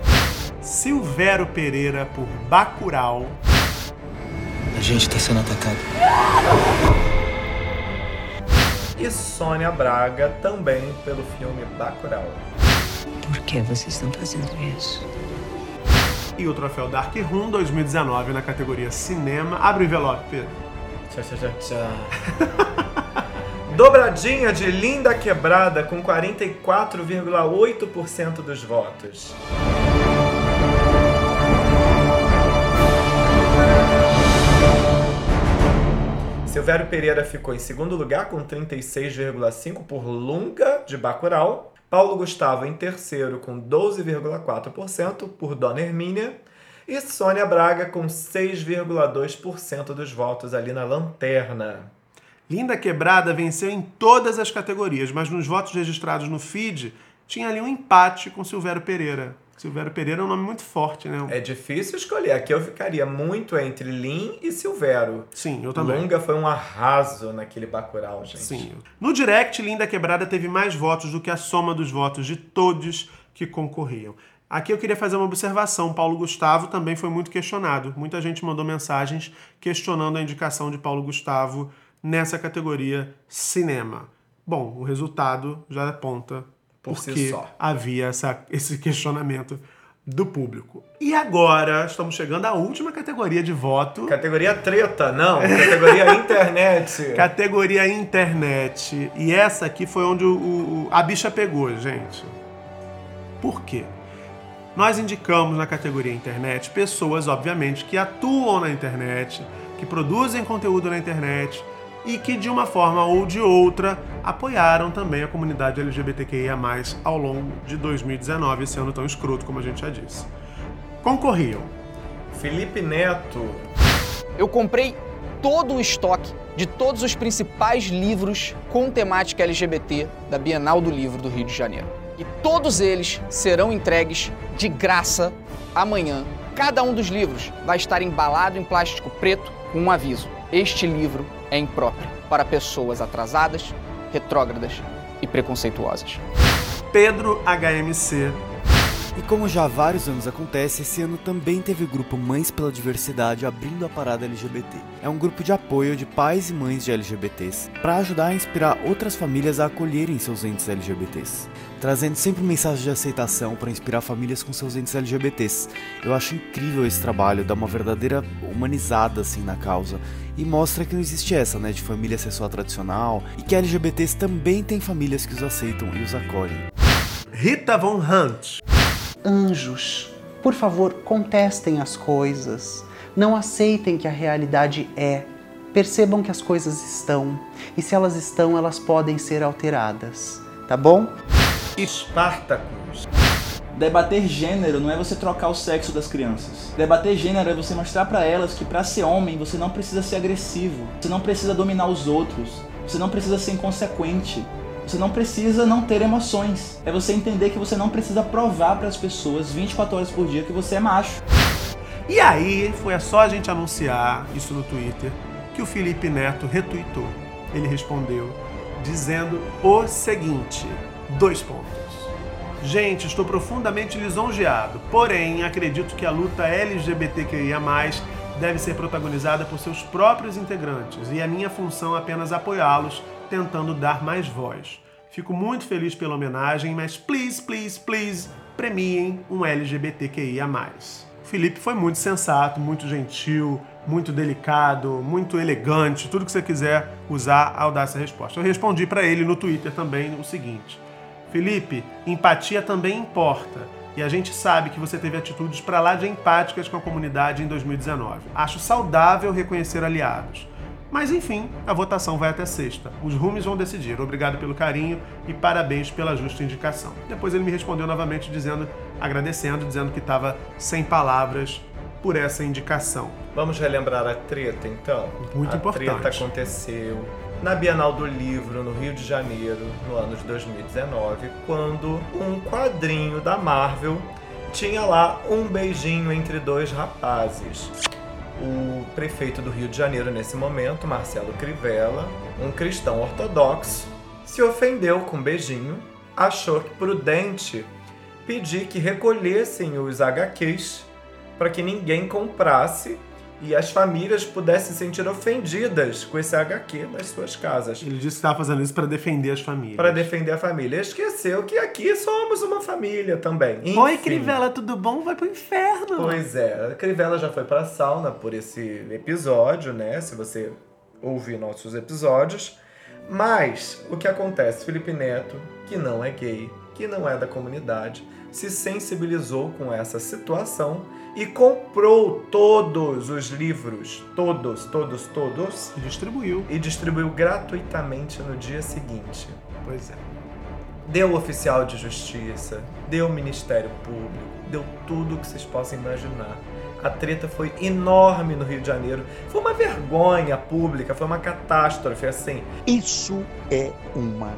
S2: Silvério Pereira por Bacurau.
S25: A gente tá sendo atacado.
S3: E Sônia Braga também pelo filme Bacurau.
S10: Por que vocês estão fazendo isso?
S2: E o troféu Dark Room 2019 na categoria Cinema. Abre o envelope, Pedro.
S3: Tchau, tchau, tchau, tchau. Dobradinha de Linda Quebrada com 44,8% dos votos. Silvério Pereira ficou em segundo lugar com 36,5% por Lunga de Bacurau. Paulo Gustavo em terceiro com 12,4% por Dona Hermínia. E Sônia Braga com 6,2% dos votos ali na lanterna.
S2: Linda Quebrada venceu em todas as categorias, mas nos votos registrados no feed tinha ali um empate com Silvério Pereira. Silvério Pereira é um nome muito forte, né?
S3: É difícil escolher. Aqui eu ficaria muito entre Lin e Silvério.
S2: Sim, eu também.
S3: Lunga foi um arraso naquele Bacurau, gente.
S2: Sim. No direct, Linda Quebrada teve mais votos do que a soma dos votos de todos que concorriam. Aqui eu queria fazer uma observação. Paulo Gustavo também foi muito questionado. Muita gente mandou mensagens questionando a indicação de Paulo Gustavo nessa categoria cinema. Bom, o resultado já aponta
S3: Por si
S2: porque
S3: só.
S2: havia essa- esse questionamento do público. E agora estamos chegando à última categoria de voto.
S3: Categoria treta, não. Categoria internet.
S2: Categoria internet. E essa aqui foi onde o- o- a bicha pegou, gente. Por quê? Nós indicamos na categoria internet pessoas, obviamente, que atuam na internet, que produzem conteúdo na internet e que, de uma forma ou de outra, apoiaram também a comunidade LGBTQIA+, ao longo de 2019, esse ano tão escroto, como a gente já disse. Concorriam
S3: Felipe Neto.
S28: Eu comprei todo o estoque de todos os principais livros com temática LGBT da Bienal do Livro do Rio de Janeiro. E todos eles serão entregues de graça amanhã. Cada um dos livros vai estar embalado em plástico preto com um aviso: este livro é impróprio para pessoas atrasadas, retrógradas e preconceituosas.
S2: Pedro HMC.
S29: E como já há vários anos acontece, esse ano também teve o grupo Mães pela Diversidade abrindo a parada LGBT. É um grupo de apoio de pais e mães de LGBTs para ajudar a inspirar outras famílias a acolherem seus entes LGBTs, trazendo sempre mensagens de aceitação para inspirar famílias com seus entes LGBTs. Eu acho incrível esse trabalho, dá uma verdadeira humanizada assim na causa e mostra que não existe essa, né, de família ser só tradicional e que LGBTs também têm famílias que os aceitam e os acolhem.
S2: Rita Von Hunt.
S30: Anjos, por favor, contestem as coisas. Não aceitem que a realidade é. Percebam que as coisas estão. E se elas estão, elas podem ser alteradas. Tá bom?
S3: Spartacus.
S31: Debater gênero não é você trocar o sexo das crianças. Debater gênero é você mostrar pra elas que pra ser homem você não precisa ser agressivo, você não precisa dominar os outros, você não precisa ser inconsequente, você não precisa não ter emoções. É você entender que você não precisa provar para as pessoas 24 horas por dia que você é macho.
S2: E aí, foi só a gente anunciar isso no Twitter que o Felipe Neto retweetou. Ele respondeu dizendo o seguinte: dois pontos. Gente, estou profundamente lisonjeado, porém acredito que a luta LGBTQIA deve ser protagonizada por seus próprios integrantes e a minha função é apenas apoiá-los, tentando dar mais voz. Fico muito feliz pela homenagem, mas please, please, please, premiem um LGBTQIA. Felipe foi muito sensato, muito gentil, muito delicado, muito elegante, tudo que você quiser usar ao dar essa resposta. Eu respondi para ele no Twitter também o seguinte: Felipe, empatia também importa. E a gente sabe que você teve atitudes para lá de empáticas com a comunidade em 2019. Acho saudável reconhecer aliados. Mas enfim, a votação vai até sexta. Os rumes vão decidir. Obrigado pelo carinho e parabéns pela justa indicação. Depois ele me respondeu novamente dizendo, agradecendo, dizendo que estava sem palavras por essa indicação.
S3: Vamos relembrar a treta, então?
S2: Muito
S3: a
S2: importante.
S3: treta aconteceu na Bienal do Livro, no Rio de Janeiro, no ano de 2019, quando um quadrinho da Marvel tinha lá um beijinho entre dois rapazes. O prefeito do Rio de Janeiro, nesse momento, Marcelo Crivella, um cristão ortodoxo, se ofendeu com o beijinho, achou prudente pedir que recolhessem os HQs para que ninguém comprasse e as famílias pudessem se sentir ofendidas com esse HQ nas suas casas.
S2: Ele disse que estava fazendo isso para defender as famílias.
S3: Para defender a família. Esqueceu que aqui somos uma família também.
S2: Oi,
S3: Enfim.
S2: Crivella, tudo bom? Vai pro inferno.
S3: Pois é, a Crivella já foi pra sauna por esse episódio, né? Se você ouvir nossos episódios. Mas o que acontece? Felipe Neto, que não é gay, que não é da comunidade, se sensibilizou com essa situação e comprou todos os livros, todos, todos, todos.
S2: E distribuiu.
S3: E distribuiu gratuitamente no dia seguinte.
S2: Pois é.
S3: Deu oficial de justiça, deu Ministério Público, deu tudo o que vocês possam imaginar. A treta foi enorme no Rio de Janeiro. Foi uma vergonha pública, foi uma catástrofe, assim.
S32: Isso é uma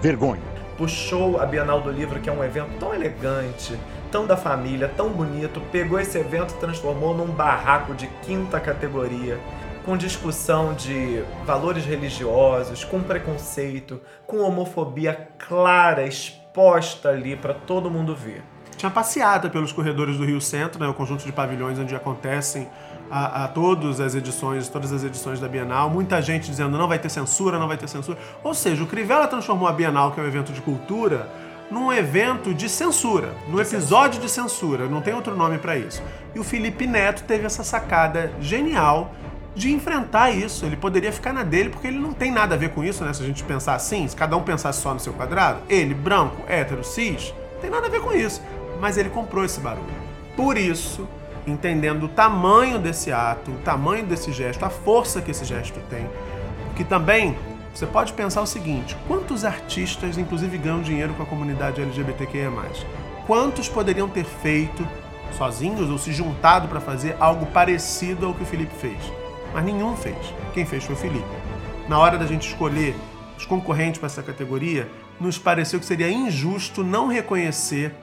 S32: vergonha.
S3: Puxou a Bienal do Livro, que é um evento tão elegante, tão da família, tão bonito, pegou esse evento e transformou num barraco de quinta categoria, com discussão de valores religiosos, com preconceito, com homofobia clara, exposta ali para todo mundo ver.
S2: Tinha passeata pelos corredores do Rio Centro, né, o conjunto de pavilhões onde acontecem a, a todas as edições, todas as edições da Bienal. Muita gente dizendo não vai ter censura, não vai ter censura. Ou seja, o Crivella transformou a Bienal, que é um evento de cultura, num evento de censura, num episódio de censura. Não tem outro nome para isso. E o Felipe Neto teve essa sacada genial de enfrentar isso. Ele poderia ficar na dele porque ele não tem nada a ver com isso, né? Se a gente pensar assim, se cada um pensasse só no seu quadrado, ele, branco, hétero, cis, não tem nada a ver com isso. Mas ele comprou esse barulho. Por isso, entendendo o tamanho desse ato, o tamanho desse gesto, a força que esse gesto tem, que também você pode pensar o seguinte: quantos artistas, inclusive, ganham dinheiro com a comunidade LGBTQIA? Quantos poderiam ter feito sozinhos ou se juntado para fazer algo parecido ao que o Felipe fez? Mas nenhum fez. Quem fez foi o Felipe. Na hora da gente escolher os concorrentes para essa categoria, nos pareceu que seria injusto não reconhecer,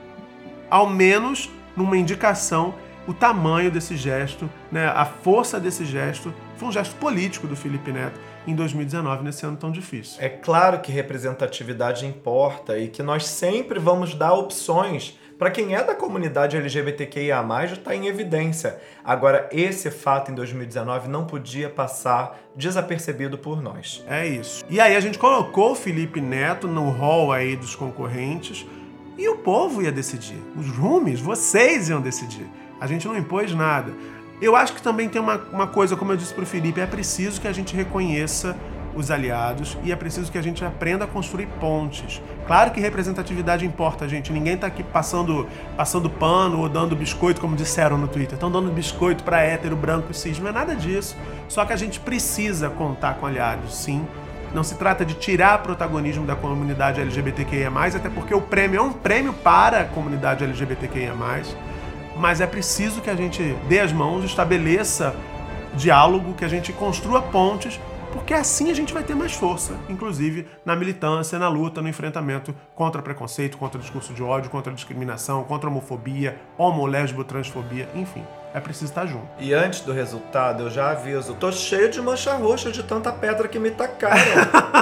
S2: ao menos numa indicação, o tamanho desse gesto, né, a força desse gesto. Foi um gesto político do Felipe Neto em 2019, nesse ano tão difícil.
S3: É claro que representatividade importa e que nós sempre vamos dar opções para quem é da comunidade LGBTQIA+, está em evidência. Agora, esse fato em 2019 não podia passar desapercebido por nós.
S2: É isso. E aí a gente colocou o Felipe Neto no hall aí dos concorrentes e o povo ia decidir. Os roomies, vocês iam decidir. A gente não impôs nada. Eu acho que também tem uma, uma coisa, como eu disse pro Felipe, é preciso que a gente reconheça os aliados e é preciso que a gente aprenda a construir pontes. Claro que representatividade importa, gente. Ninguém tá aqui passando, passando pano ou dando biscoito, como disseram no Twitter. Estão dando biscoito para hétero, branco e cis. Não é nada disso. Só que a gente precisa contar com aliados, sim. Não se trata de tirar protagonismo da comunidade LGBTQIA, até porque o prêmio é um prêmio para a comunidade LGBTQIA. Mas é preciso que a gente dê as mãos, estabeleça diálogo, que a gente construa pontes porque assim a gente vai ter mais força, inclusive na militância, na luta, no enfrentamento contra preconceito, contra discurso de ódio, contra discriminação, contra homofobia, homo, transfobia, enfim. É preciso estar junto.
S3: E antes do resultado, eu já aviso, tô cheio de mancha roxa de tanta pedra que me tacaram.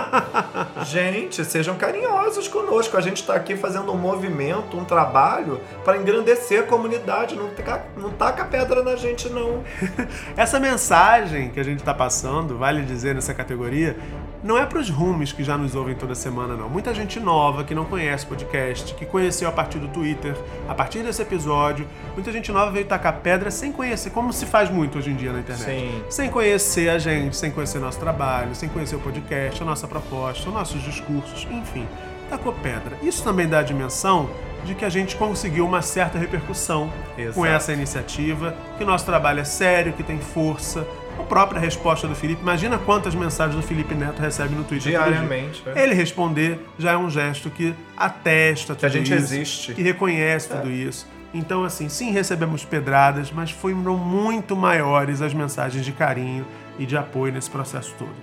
S3: gente, sejam carinhosos conosco. A gente está aqui fazendo um movimento, um trabalho para engrandecer a comunidade. Não taca, não taca pedra na gente, não.
S2: Essa mensagem que a gente está passando, vale dizer nessa categoria, não é pros rumes que já nos ouvem toda semana, não. Muita gente nova que não conhece podcast, que conheceu a partir do Twitter, a partir desse episódio. Muita gente nova veio tacar pedra sem conhecer, como se faz muito hoje em dia na internet.
S3: Sim.
S2: Sem conhecer a gente, sem conhecer nosso trabalho, sem conhecer o podcast, a nossa proposta, os nossos discursos, enfim. Tacou pedra. Isso também dá a dimensão de que a gente conseguiu uma certa repercussão com
S3: Exato.
S2: essa iniciativa, que nosso trabalho é sério, que tem força. A própria resposta do Felipe, imagina quantas mensagens do Felipe Neto recebe no Twitter.
S3: Diariamente, é.
S2: Ele responder já é um gesto que atesta tudo
S3: a gente
S2: isso,
S3: existe.
S2: que reconhece tudo isso. Então, assim, sim, recebemos pedradas, mas foram muito maiores as mensagens de carinho e de apoio nesse processo todo.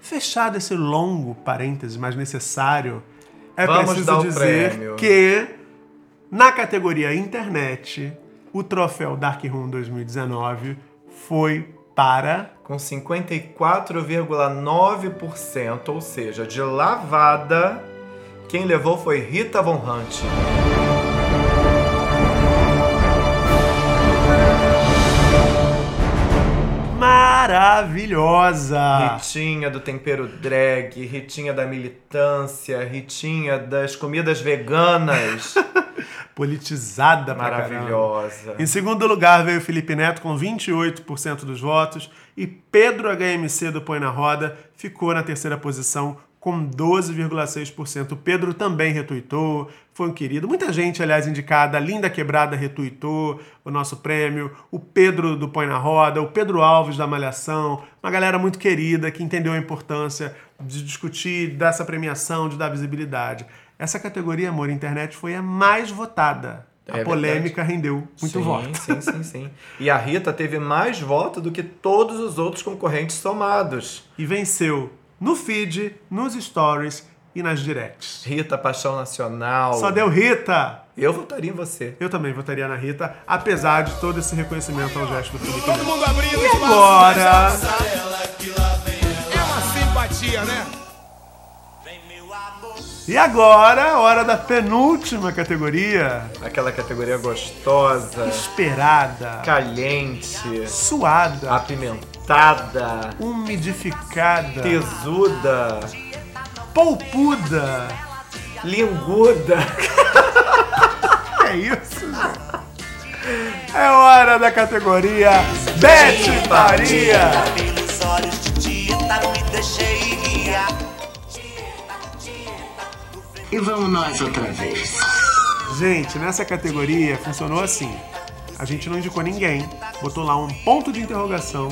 S2: Fechado esse longo parêntese, mas necessário, é
S3: Vamos
S2: preciso
S3: dar o
S2: dizer
S3: prêmio.
S2: que na categoria internet, o troféu Dark Room 2019 foi para
S3: Com 54,9%, ou seja, de lavada, quem levou foi Rita Von Hunt.
S2: maravilhosa.
S3: Ritinha do tempero drag, Ritinha da militância, Ritinha das comidas veganas.
S2: Politizada
S3: Maravilhosa.
S2: Em segundo lugar veio Felipe Neto com 28% dos votos e Pedro HMC do Põe na Roda ficou na terceira posição com 12,6%. O Pedro também retuitou, foi um querido. Muita gente, aliás, indicada. A Linda Quebrada retuitou o nosso prêmio. O Pedro do Põe na Roda, o Pedro Alves da Malhação. Uma galera muito querida que entendeu a importância de discutir dessa premiação, de dar visibilidade. Essa categoria, amor, internet foi a mais votada. A
S3: É
S2: polêmica
S3: verdade.
S2: rendeu muito
S3: sim,
S2: voto.
S3: Sim, sim, sim. E a Rita teve mais voto do que todos os outros concorrentes somados.
S2: E venceu no feed, nos stories e nas directs.
S3: Rita, Paixão Nacional.
S2: Só deu Rita!
S3: Eu votaria em você.
S2: Eu também votaria na Rita, apesar de todo esse reconhecimento ao gesto do Felipe
S23: Todo mundo abrindo
S2: E agora?
S23: É uma simpatia, né?
S2: E agora, hora da penúltima categoria.
S3: Aquela categoria gostosa.
S2: Esperada.
S3: Caliente.
S2: Suada.
S3: Apimentada.
S2: Umidificada.
S3: Tesuda.
S2: Polpuda.
S3: Linguda.
S2: É isso, gente. É hora da categoria Bete Faria.
S33: Pelos olhos de Tita, me deixei guiar.
S34: E vamos nós outra vez.
S2: Gente, nessa categoria funcionou assim. A gente não indicou ninguém, botou lá um ponto de interrogação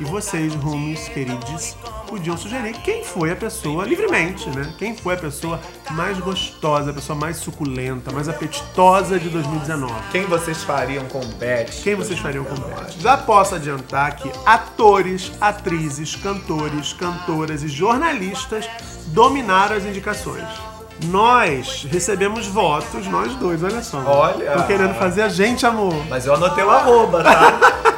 S2: e vocês, rumes queridos, podiam sugerir quem foi a pessoa livremente, né? Quem foi a pessoa mais gostosa, a pessoa mais suculenta, mais apetitosa de 2019.
S3: Quem vocês fariam com Beth?
S2: Quem vocês fariam com Beth? Já posso adiantar que atores, atrizes, cantores, cantoras e jornalistas dominaram as indicações. Nós recebemos votos, nós dois, olha só.
S3: Olha.
S2: Tô querendo fazer a gente, amor.
S3: Mas eu anotei o arroba, tá?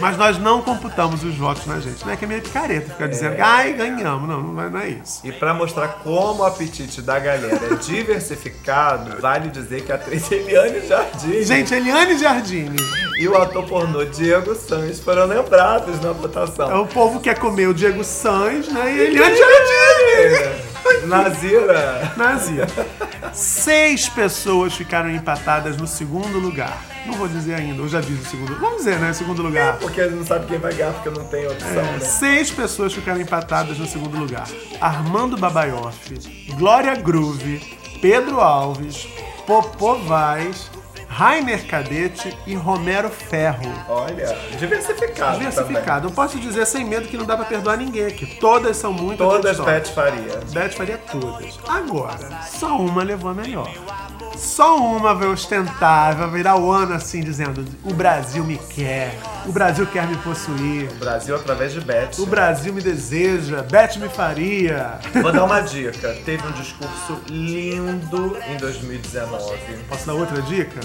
S2: Mas nós não computamos os votos na gente. Não é que é meio picareta ficar dizendo, ai, ganhamos. Não, não é, não é isso.
S3: E pra mostrar como o apetite da galera é diversificado, vale dizer que a atriz Eliane Jardim
S2: Gente, Eliane Jardine.
S3: e o ator pornô Diego Sanz foram lembrados na votação.
S2: É o povo quer comer o Diego Sanz, né? E Eliane Jardine.
S3: Nazira.
S2: Nazira. Seis pessoas ficaram empatadas no segundo lugar. Não vou dizer ainda, eu já disse o segundo. Vamos dizer, né? Segundo lugar.
S3: Porque não sabe quem vai ganhar, porque não tem opção,
S2: É,
S3: né?
S2: seis pessoas ficaram empatadas no segundo lugar. Armando Babaioff, Glória Groove, Pedro Alves, Popô Vaz, Rainer Cadete e Romero Ferro.
S3: Olha, diversificado.
S2: Diversificado. Eu posso dizer sem medo que não dá pra perdoar ninguém aqui. Todas são muito
S3: Todas. Beth faria.
S2: Beth faria todas. Agora, só uma levou a melhor. Só uma vai ostentar, vai virar o ano assim, dizendo: o Brasil me quer, o Brasil quer me possuir.
S3: O Brasil através de Beth.
S2: O Brasil me deseja, Beth me faria.
S3: Vou dar uma dica. Teve um discurso lindo em 2019.
S2: Posso dar outra dica?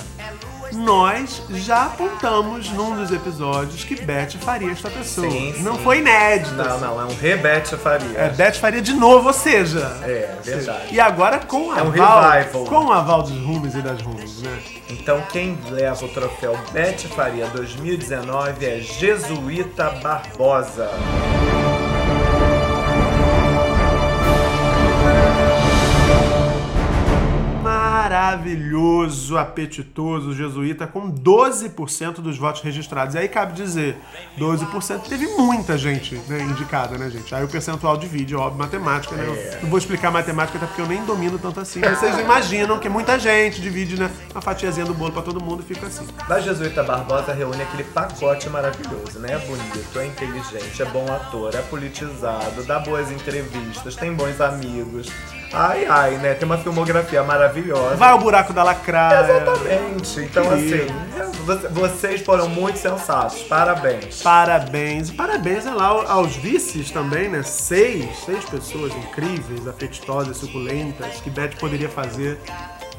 S2: Nós já apontamos num dos episódios que Beth faria esta pessoa.
S3: Sim,
S2: Não
S3: sim.
S2: foi inédito.
S3: Não, não, é um rebete faria.
S2: É, Beth faria de novo, ou seja.
S3: É, verdade.
S2: E agora com o
S3: É um
S2: aval,
S3: revival.
S2: com o aval dos rumes e das rumes, né?
S3: Então quem leva o troféu Beth Faria 2019 é Jesuíta Barbosa.
S2: Maravilhoso, apetitoso, jesuíta, com 12% dos votos registrados. E aí cabe dizer, 12% teve muita gente né, indicada, né, gente? Aí o percentual divide, óbvio, matemática, né? Eu não vou explicar matemática até porque eu nem domino tanto assim. Mas vocês imaginam que muita gente divide, né? Uma fatiazinha do bolo pra todo mundo e fica assim.
S3: Da Jesuíta Barbosa reúne aquele pacote maravilhoso, né? É bonito, é inteligente, é bom ator, é politizado, dá boas entrevistas, tem bons amigos. Ai, ai, né? Tem uma filmografia maravilhosa.
S2: Vai ao buraco da lacraia.
S3: Exatamente. Então, assim, vo- vocês foram muito sensatos. Parabéns.
S2: Parabéns. Parabéns é lá aos vices também, né? Seis, seis pessoas incríveis, apetitosas, suculentas, que Beth poderia fazer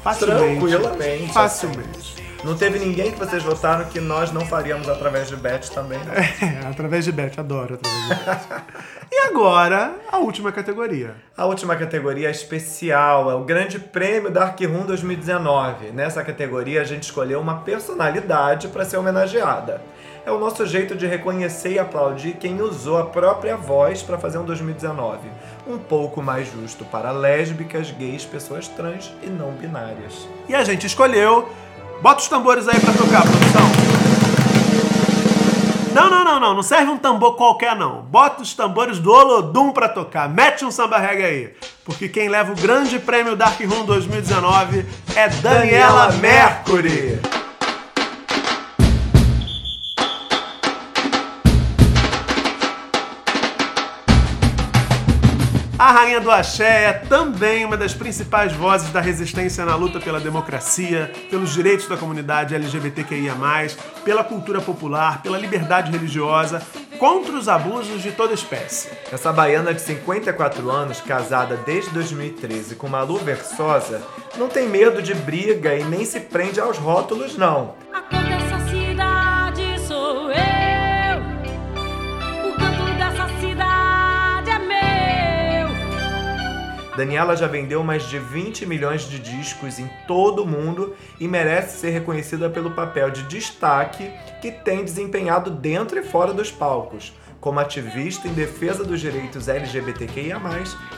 S2: facilmente.
S3: Tranquilamente.
S2: Facilmente.
S3: assim. Não teve ninguém que vocês votaram que nós não faríamos através de Beth também, né?
S2: É, através de Beth, adoro através de Beth. e agora, a última categoria.
S3: A última categoria é especial, é o Grande Prêmio Dark Room 2019. Nessa categoria a gente escolheu uma personalidade para ser homenageada. É o nosso jeito de reconhecer e aplaudir quem usou a própria voz para fazer um 2019 um pouco mais justo para lésbicas, gays, pessoas trans e não binárias.
S2: E a gente escolheu. Bota os tambores aí pra tocar, produção. Não, não, não, não. Não serve um tambor qualquer, não. Bota os tambores do Olodum pra tocar. Mete um samba reggae aí. Porque quem leva o grande prêmio Dark Room 2019 é Daniela Mercury. A rainha do axé é também uma das principais vozes da resistência na luta pela democracia, pelos direitos da comunidade LGBTQIA+, pela cultura popular, pela liberdade religiosa, contra os abusos de toda espécie.
S3: Essa baiana de 54 anos, casada desde 2013 com Malu Versosa, não tem medo de briga e nem se prende aos rótulos, não. Daniela já vendeu mais de 20 milhões de discos em todo o mundo e merece ser reconhecida pelo papel de destaque que tem desempenhado dentro e fora dos palcos, como ativista em defesa dos direitos LGBTQIA+,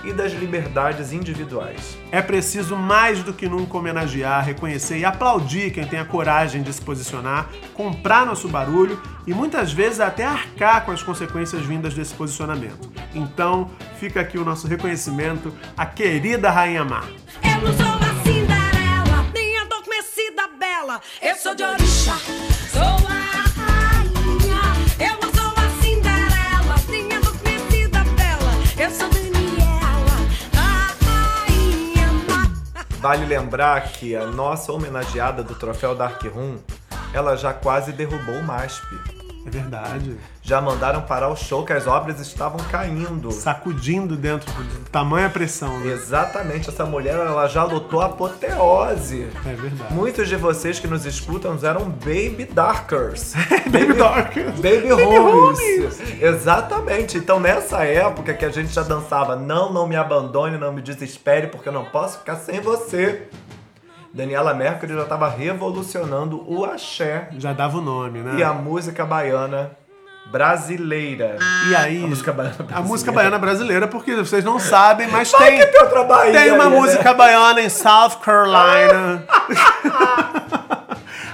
S3: e das liberdades individuais.
S2: É preciso mais do que nunca homenagear, reconhecer e aplaudir quem tem a coragem de se posicionar, comprar nosso barulho e muitas vezes até arcar com as consequências vindas desse posicionamento. Então, fica aqui o nosso reconhecimento à querida Rainha Má.
S22: Eu não sou a Cinderela, nem adormecida bela. Eu sou de orixá,
S3: Vale lembrar que a nossa homenageada do troféu Dark Room, ela já quase derrubou o MASP.
S2: É verdade.
S3: Já mandaram parar o show que as obras estavam caindo.
S2: Sacudindo dentro do tamanha pressão. Né?
S3: Exatamente, essa mulher ela já lutou a apoteose.
S2: É verdade.
S3: Muitos de vocês que nos escutam eram Baby Darkers.
S2: Baby Darkers.
S3: Baby,
S2: Baby
S3: homies. Exatamente. Então nessa época que a gente já dançava Não, não me abandone, não me desespere, porque eu não posso ficar sem você. Daniela Mercury já estava revolucionando o axé
S2: Já dava o nome, né?
S3: e a música baiana brasileira.
S2: E aí,
S3: A música baiana
S2: a
S3: brasileira.
S2: música baiana brasileira, porque vocês não sabem, mas
S3: Vai
S2: tem,
S3: que tem outra Bahia
S2: tem uma
S3: aí, né?
S2: música baiana em South Carolina.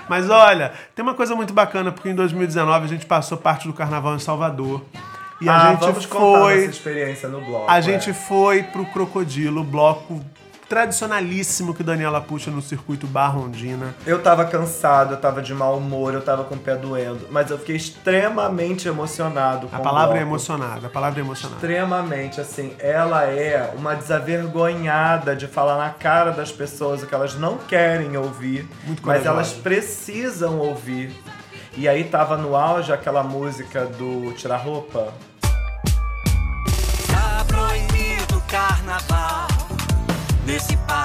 S2: mas olha, tem uma coisa muito bacana, porque em 2019 a gente passou parte do carnaval em Salvador. E
S3: Ah,
S2: a gente
S3: vamos
S2: foi.
S3: nossa experiência no bloco.
S2: A
S3: é.
S2: gente foi pro Crocodilo, bloco tradicionalíssimo que Daniela puxa no circuito Barra Ondina.
S3: Eu tava cansado, eu tava de mau humor, eu tava com o pé doendo, mas eu fiquei extremamente emocionado com
S2: A palavra é emocionada, a palavra é emocionada.
S3: Extremamente, assim, ela é uma desavergonhada de falar na cara das pessoas o que elas não querem ouvir, mas
S2: corajosa.
S3: elas precisam ouvir. E aí tava no auge aquela música do Tirar Roupa.
S33: Nesse país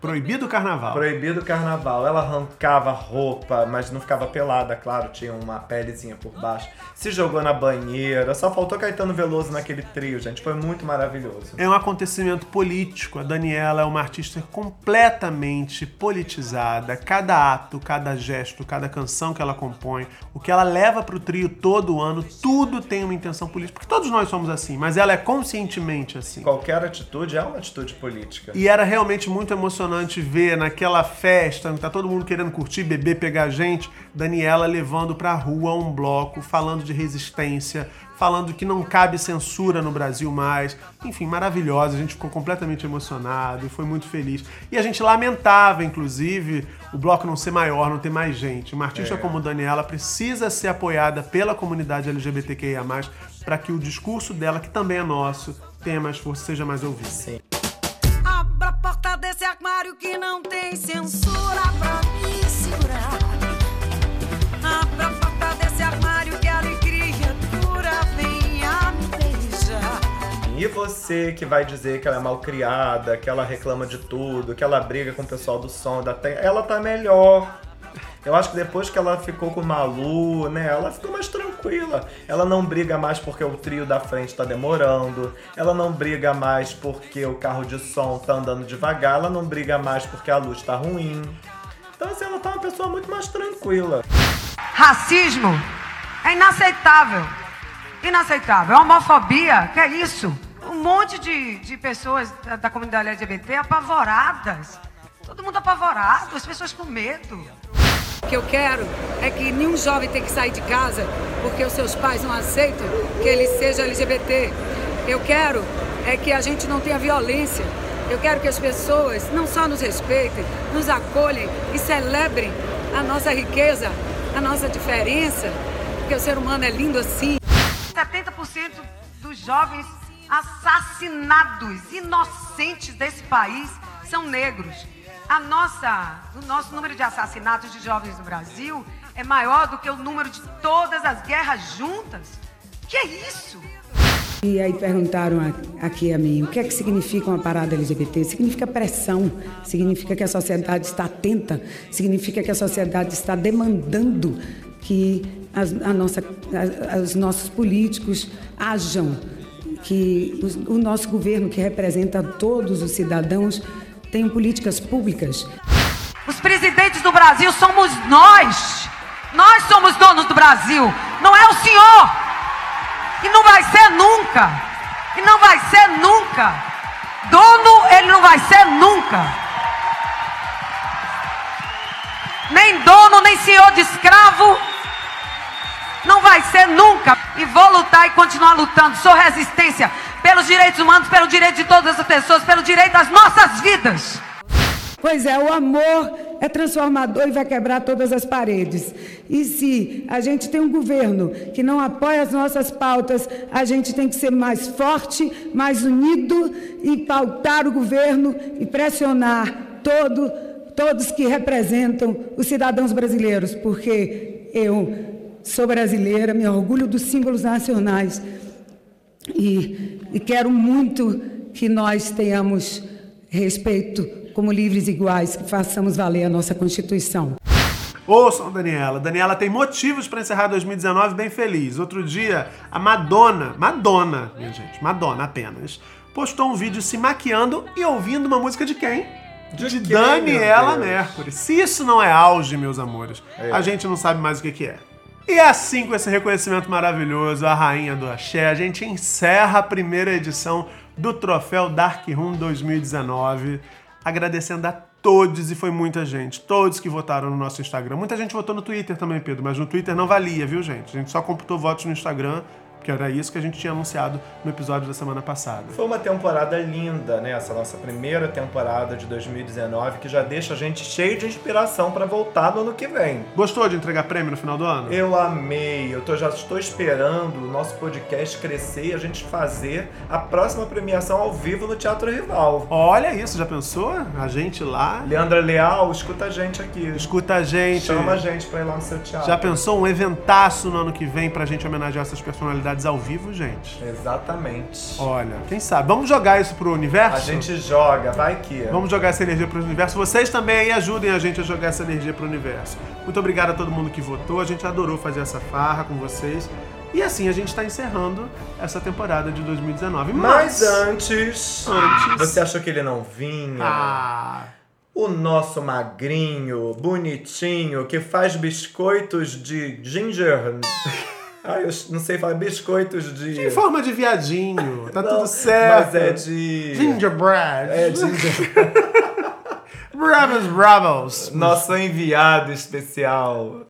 S33: Proibido o carnaval.
S2: Proibido o carnaval.
S3: Ela arrancava roupa, mas não ficava pelada, claro, tinha uma pelezinha por baixo. Se jogou na banheira. Só faltou Caetano Veloso naquele trio, gente. Foi muito maravilhoso.
S2: É um acontecimento político. A Daniela é uma artista completamente politizada. Cada ato, cada gesto, cada canção que ela compõe, o que ela leva pro trio todo ano, tudo tem uma intenção política. Porque todos nós somos assim, mas ela é conscientemente assim.
S3: Qualquer atitude é uma atitude política.
S2: E era realmente muito emocionante ver naquela festa, tá todo mundo querendo curtir, beber, pegar gente, Daniela levando pra rua um bloco, falando de resistência, falando que não cabe censura no Brasil mais. Enfim, maravilhosa, a gente ficou completamente emocionado e foi muito feliz. E a gente lamentava, inclusive, o bloco não ser maior, não ter mais gente. Uma artista
S3: É.
S2: como Daniela precisa ser apoiada pela comunidade LGBTQIA+, para que o discurso dela, que também é nosso, tenha mais força, seja mais ouvido.
S3: Sim.
S22: Que não tem censura pra me segurar. A porta desse armário que alegria pura venha me beijar.
S3: E você que vai dizer que ela é mal criada, que ela reclama de tudo, que ela briga com o pessoal do som, da ela tá melhor. Eu acho que depois que ela ficou com o Malu, né, ela ficou mais tranquila. Ela não briga mais porque o trio da frente tá demorando. Ela não briga mais porque o carro de som tá andando devagar. Ela não briga mais porque a luz tá ruim. Então, assim, ela tá uma pessoa muito mais tranquila.
S35: Racismo é inaceitável. Inaceitável. É homofobia, que é isso? Um monte de, de pessoas da, da comunidade LGBT apavoradas. Todo mundo apavorado, as pessoas com medo.
S36: O que eu quero é que nenhum jovem tenha que sair de casa porque os seus pais não aceitam que ele seja LGBT. Eu quero é que a gente não tenha violência. Eu quero que as pessoas não só nos respeitem, nos acolhem e celebrem a nossa riqueza, a nossa diferença, porque o ser humano é lindo assim.
S35: 70% dos jovens assassinados, inocentes desse país, são negros. A nossa, o nosso número de assassinatos de jovens no Brasil é maior do que o número de todas as guerras juntas. Que é isso?
S36: E aí perguntaram aqui a mim, o que é que significa uma parada LGBT? Significa pressão, significa que a sociedade está atenta, significa que a sociedade está demandando que as, a nossa, os nossos políticos ajam, que os- o nosso governo, que representa todos os cidadãos, tenham políticas públicas.
S35: Os presidentes do Brasil somos nós. Nós somos donos do Brasil, não é o senhor. E não vai ser nunca. E não vai ser nunca. Dono, ele não vai ser nunca. Nem dono, nem senhor de escravo. Não vai ser nunca. E vou lutar e continuar lutando. Sou resistência pelos direitos humanos, pelo direito de todas as pessoas, pelo direito das nossas vidas.
S36: Pois é, o amor é transformador e vai quebrar todas as paredes. E se a gente tem um governo que não apoia as nossas pautas, a gente tem que ser mais forte, mais unido e pautar o governo e pressionar todo, todos que representam os cidadãos brasileiros, porque eu sou brasileira, me orgulho dos símbolos nacionais e, e quero muito que nós tenhamos respeito como livres e iguais, que façamos valer a nossa Constituição.
S2: Ouçam, Daniela. Daniela tem motivos para encerrar 2019 bem feliz. Outro dia, a Madonna, Madonna, minha gente, Madonna apenas, postou um vídeo se maquiando e ouvindo uma música de quem?
S3: De quem,
S2: Daniela? Mercury. Se isso não é auge, meus amores,
S3: É.
S2: a gente não sabe mais o que, que é. E assim, com esse reconhecimento maravilhoso, a rainha do axé, a gente encerra a primeira edição do Troféu Dark Room 2019, agradecendo a todos, e foi muita gente, todos que votaram no nosso Instagram. Muita gente votou no Twitter também, Pedro, mas no Twitter não valia, viu, gente? A gente só computou votos no Instagram, que era isso que a gente tinha anunciado no episódio da semana passada.
S3: Foi uma temporada linda, né? Essa nossa primeira temporada de 2019, que já deixa a gente cheio de inspiração pra voltar no ano que vem.
S2: Gostou de entregar prêmio no final do ano?
S3: Eu amei, eu tô, já estou esperando o nosso podcast crescer e a gente fazer a próxima premiação ao vivo no Teatro Rival.
S2: Olha isso, já pensou? A gente lá.
S3: Leandra Leal, escuta a gente aqui.
S2: Escuta a gente.
S3: Chama a gente pra ir lá no seu teatro.
S2: Já pensou um eventaço no ano que vem pra gente homenagear essas personalidades ao vivo, gente.
S3: Exatamente.
S2: Olha, quem sabe? Vamos jogar isso pro universo?
S3: A gente joga, vai que.
S2: Vamos jogar essa energia pro universo. Vocês também aí ajudem a gente a jogar essa energia pro universo. Muito obrigado a todo mundo que votou. A gente adorou fazer essa farra com vocês. E assim a gente tá encerrando essa temporada de 2019.
S3: Mas antes,
S2: Antes.
S3: Você achou que ele não vinha?
S2: Ah.
S3: O nosso magrinho, bonitinho, que faz biscoitos de ginger. Ai, eu não sei falar biscoitos de.
S2: Em forma de viadinho. Tá
S3: Não,
S2: tudo certo.
S3: Mas é de.
S2: Gingerbread.
S3: É ginger.
S2: Bravos, bravos.
S3: Nosso enviado especial.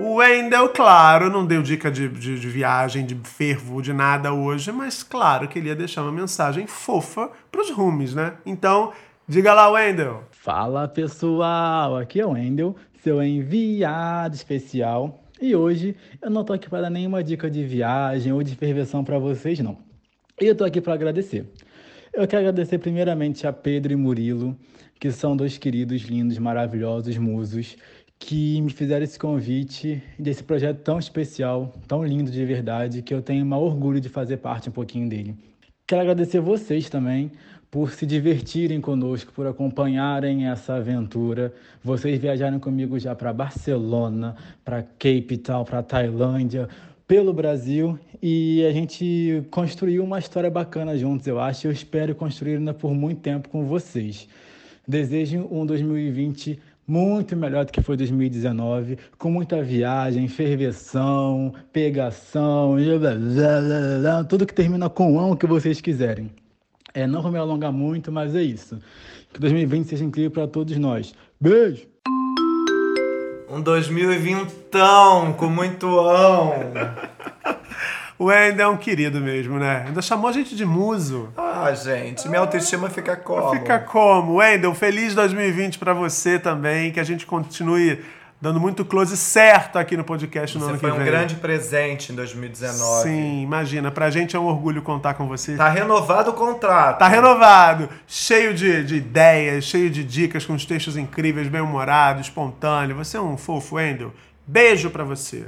S2: O Wendel, claro, não deu dica de, de- de viagem, de fervo, de nada hoje, mas claro que ele ia deixar uma mensagem fofa pros roomies, né? Então, diga lá, Wendel.
S37: Fala pessoal, aqui é o Wendel, seu enviado especial. E hoje eu não tô aqui para dar nenhuma dica de viagem ou de ferveção para vocês, não. Eu tô aqui para agradecer. Eu quero agradecer primeiramente a Pedro e Murilo, que são dois queridos, lindos, maravilhosos musos, que me fizeram esse convite desse projeto tão especial, tão lindo de verdade, que eu tenho um orgulho de fazer parte um pouquinho dele. Quero agradecer vocês também por se divertirem conosco, por acompanharem essa aventura. Vocês viajaram comigo já para Barcelona, para Cape Town, para Tailândia, pelo Brasil e a gente construiu uma história bacana juntos, eu acho. Eu espero construir ainda por muito tempo com vocês. Desejo um 2020 muito melhor do que foi 2019, com muita viagem, ferveção, pegação, tudo que termina com ão que vocês quiserem. É, não vou me alongar muito, mas é isso. Que 2020 seja incrível para todos nós. Beijo!
S3: Um 2020 com muito ão.
S2: O Wendel é um querido mesmo, né? Ainda chamou a gente de muso.
S3: Ah, gente, minha autoestima fica como?
S2: Fica como? Wendel, feliz 2020 pra você também, que a gente continue dando muito close certo aqui no podcast no
S3: Você
S2: ano
S3: foi
S2: que
S3: um
S2: vem.
S3: grande presente em 2019.
S2: Sim, imagina, pra gente é um orgulho contar com você.
S3: Tá renovado o contrato.
S2: Tá renovado, cheio de, de ideias, cheio de dicas, com os textos incríveis, bem-humorado, espontâneo. Você é um fofo, Wendel. Beijo pra você.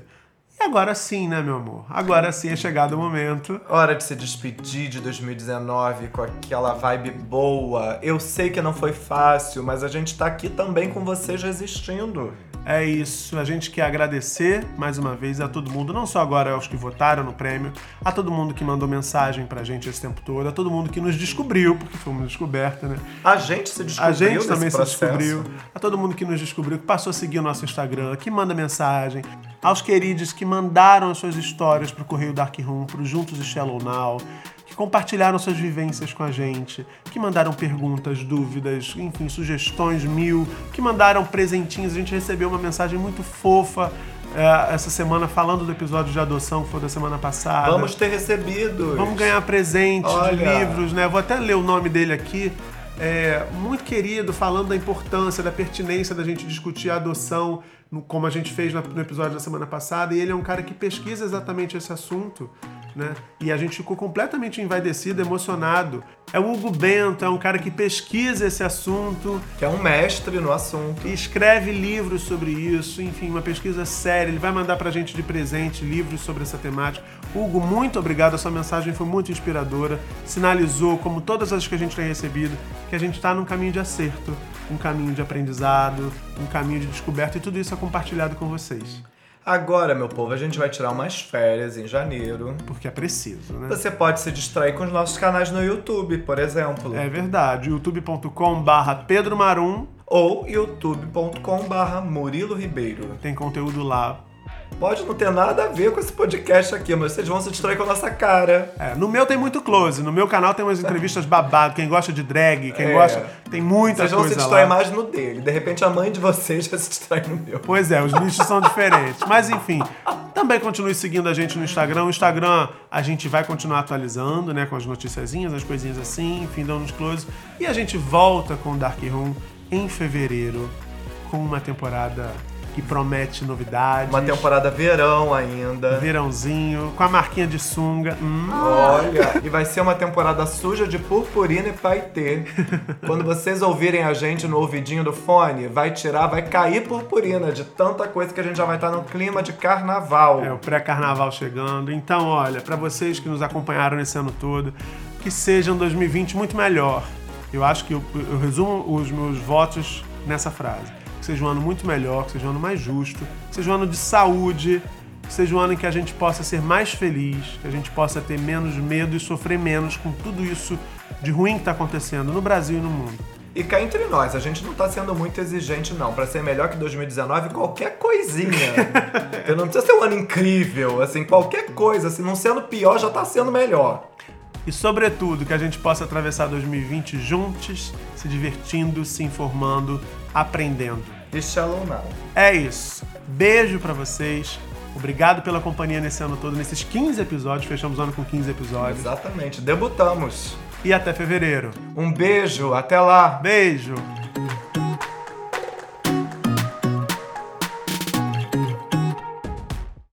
S2: Agora sim, né, meu amor? Agora sim é chegado o momento.
S3: Hora de se despedir de 2019 com aquela vibe boa. Eu sei que não foi fácil, mas a gente tá aqui também com vocês resistindo.
S2: É isso, a gente quer agradecer mais uma vez a todo mundo, não só agora aos que votaram no prêmio, a todo mundo que mandou mensagem pra gente esse tempo todo, a todo mundo que nos descobriu, porque fomos descoberta, né?
S3: A gente se descobriu
S2: A gente também se
S3: processo.
S2: descobriu, a todo mundo que nos descobriu, que passou a seguir o nosso Instagram, que manda mensagem, aos queridos que mandaram as suas histórias pro Correio Dark Room, pro Juntos e Shallow Now, que compartilharam suas vivências com a gente, que mandaram perguntas, dúvidas, enfim, sugestões mil, que mandaram presentinhos. A gente recebeu uma mensagem muito fofa é, essa semana falando do episódio de adoção que foi da semana passada.
S3: Vamos ter recebido.
S2: Vamos ganhar presente de
S3: Olha.
S2: livros, né? Vou até ler o nome dele aqui. É, muito querido, falando da importância, da pertinência da gente discutir a adoção, no- como a gente fez no episódio da semana passada. E ele é um cara que pesquisa exatamente esse assunto. Né? E a gente ficou completamente envaidecido, emocionado. É o Hugo Bento, é um cara que pesquisa esse assunto.
S3: Que é um mestre no assunto.
S2: E escreve livros sobre isso, enfim, uma pesquisa séria. Ele vai mandar pra gente de presente livros sobre essa temática. Hugo, muito obrigado, a sua mensagem foi muito inspiradora. Sinalizou, como todas as que a gente tem recebido, que a gente está num caminho de acerto, um caminho de aprendizado, um caminho de descoberta, e tudo isso compartilhado com vocês.
S3: Agora, meu povo, a gente vai tirar umas férias em janeiro.
S2: Porque é preciso, né?
S3: Você pode se distrair com os nossos canais no YouTube, por exemplo.
S2: É verdade. youtube.com barra Pedro Marum
S3: ou youtube.com barra Murilo Ribeiro.
S2: Tem conteúdo lá.
S3: Pode não ter nada a ver com esse podcast aqui, mas vocês vão se distrair com a nossa cara.
S2: É, no meu tem muito close. No meu canal tem umas entrevistas babado. Quem gosta de drag, quem
S3: É.
S2: gosta. Tem muita
S3: Vocês vão
S2: coisa
S3: se distrair
S2: lá.
S3: mais no dele. De repente a mãe de vocês vai se distrair no meu.
S2: Pois é, os nichos são diferentes. Mas enfim, também continue seguindo a gente no Instagram. O Instagram a gente vai continuar atualizando, né? Com as noticiazinhas, as coisinhas assim, enfim, dando uns close. E a gente volta com o Dark Room em fevereiro, com uma temporada que promete novidades.
S3: Uma temporada verão ainda.
S2: Verãozinho, com a marquinha de sunga. Hum.
S3: Olha, e vai ser uma temporada suja de purpurina e paetê. Quando vocês ouvirem a gente no ouvidinho do fone, vai tirar, vai cair purpurina de tanta coisa que a gente já vai estar no clima de carnaval.
S2: É, o pré-carnaval chegando. Então, olha, para vocês que nos acompanharam nesse ano todo, que seja um 2020 muito melhor. Eu acho que eu, eu resumo os meus votos nessa frase. Seja um ano muito melhor, que seja um ano mais justo, que seja um ano de saúde, que seja um ano em que a gente possa ser mais feliz, que a gente possa ter menos medo e sofrer menos com tudo isso de ruim que está acontecendo no Brasil e no mundo.
S3: E cá entre nós, a gente não tá sendo muito exigente, não. Pra ser melhor que 2019, qualquer coisinha. Eu não precisa ser um ano incrível, assim, qualquer coisa, assim, não sendo pior, já tá sendo melhor.
S2: E, sobretudo, que a gente possa atravessar 2020 juntos, se divertindo, se informando, aprendendo.
S3: E shalom now.
S2: É isso. Beijo pra vocês. Obrigado pela companhia nesse ano todo, nesses 15 episódios. Fechamos o ano com 15 episódios.
S3: Exatamente, debutamos.
S2: E até fevereiro.
S3: Um beijo, até lá.
S2: Beijo.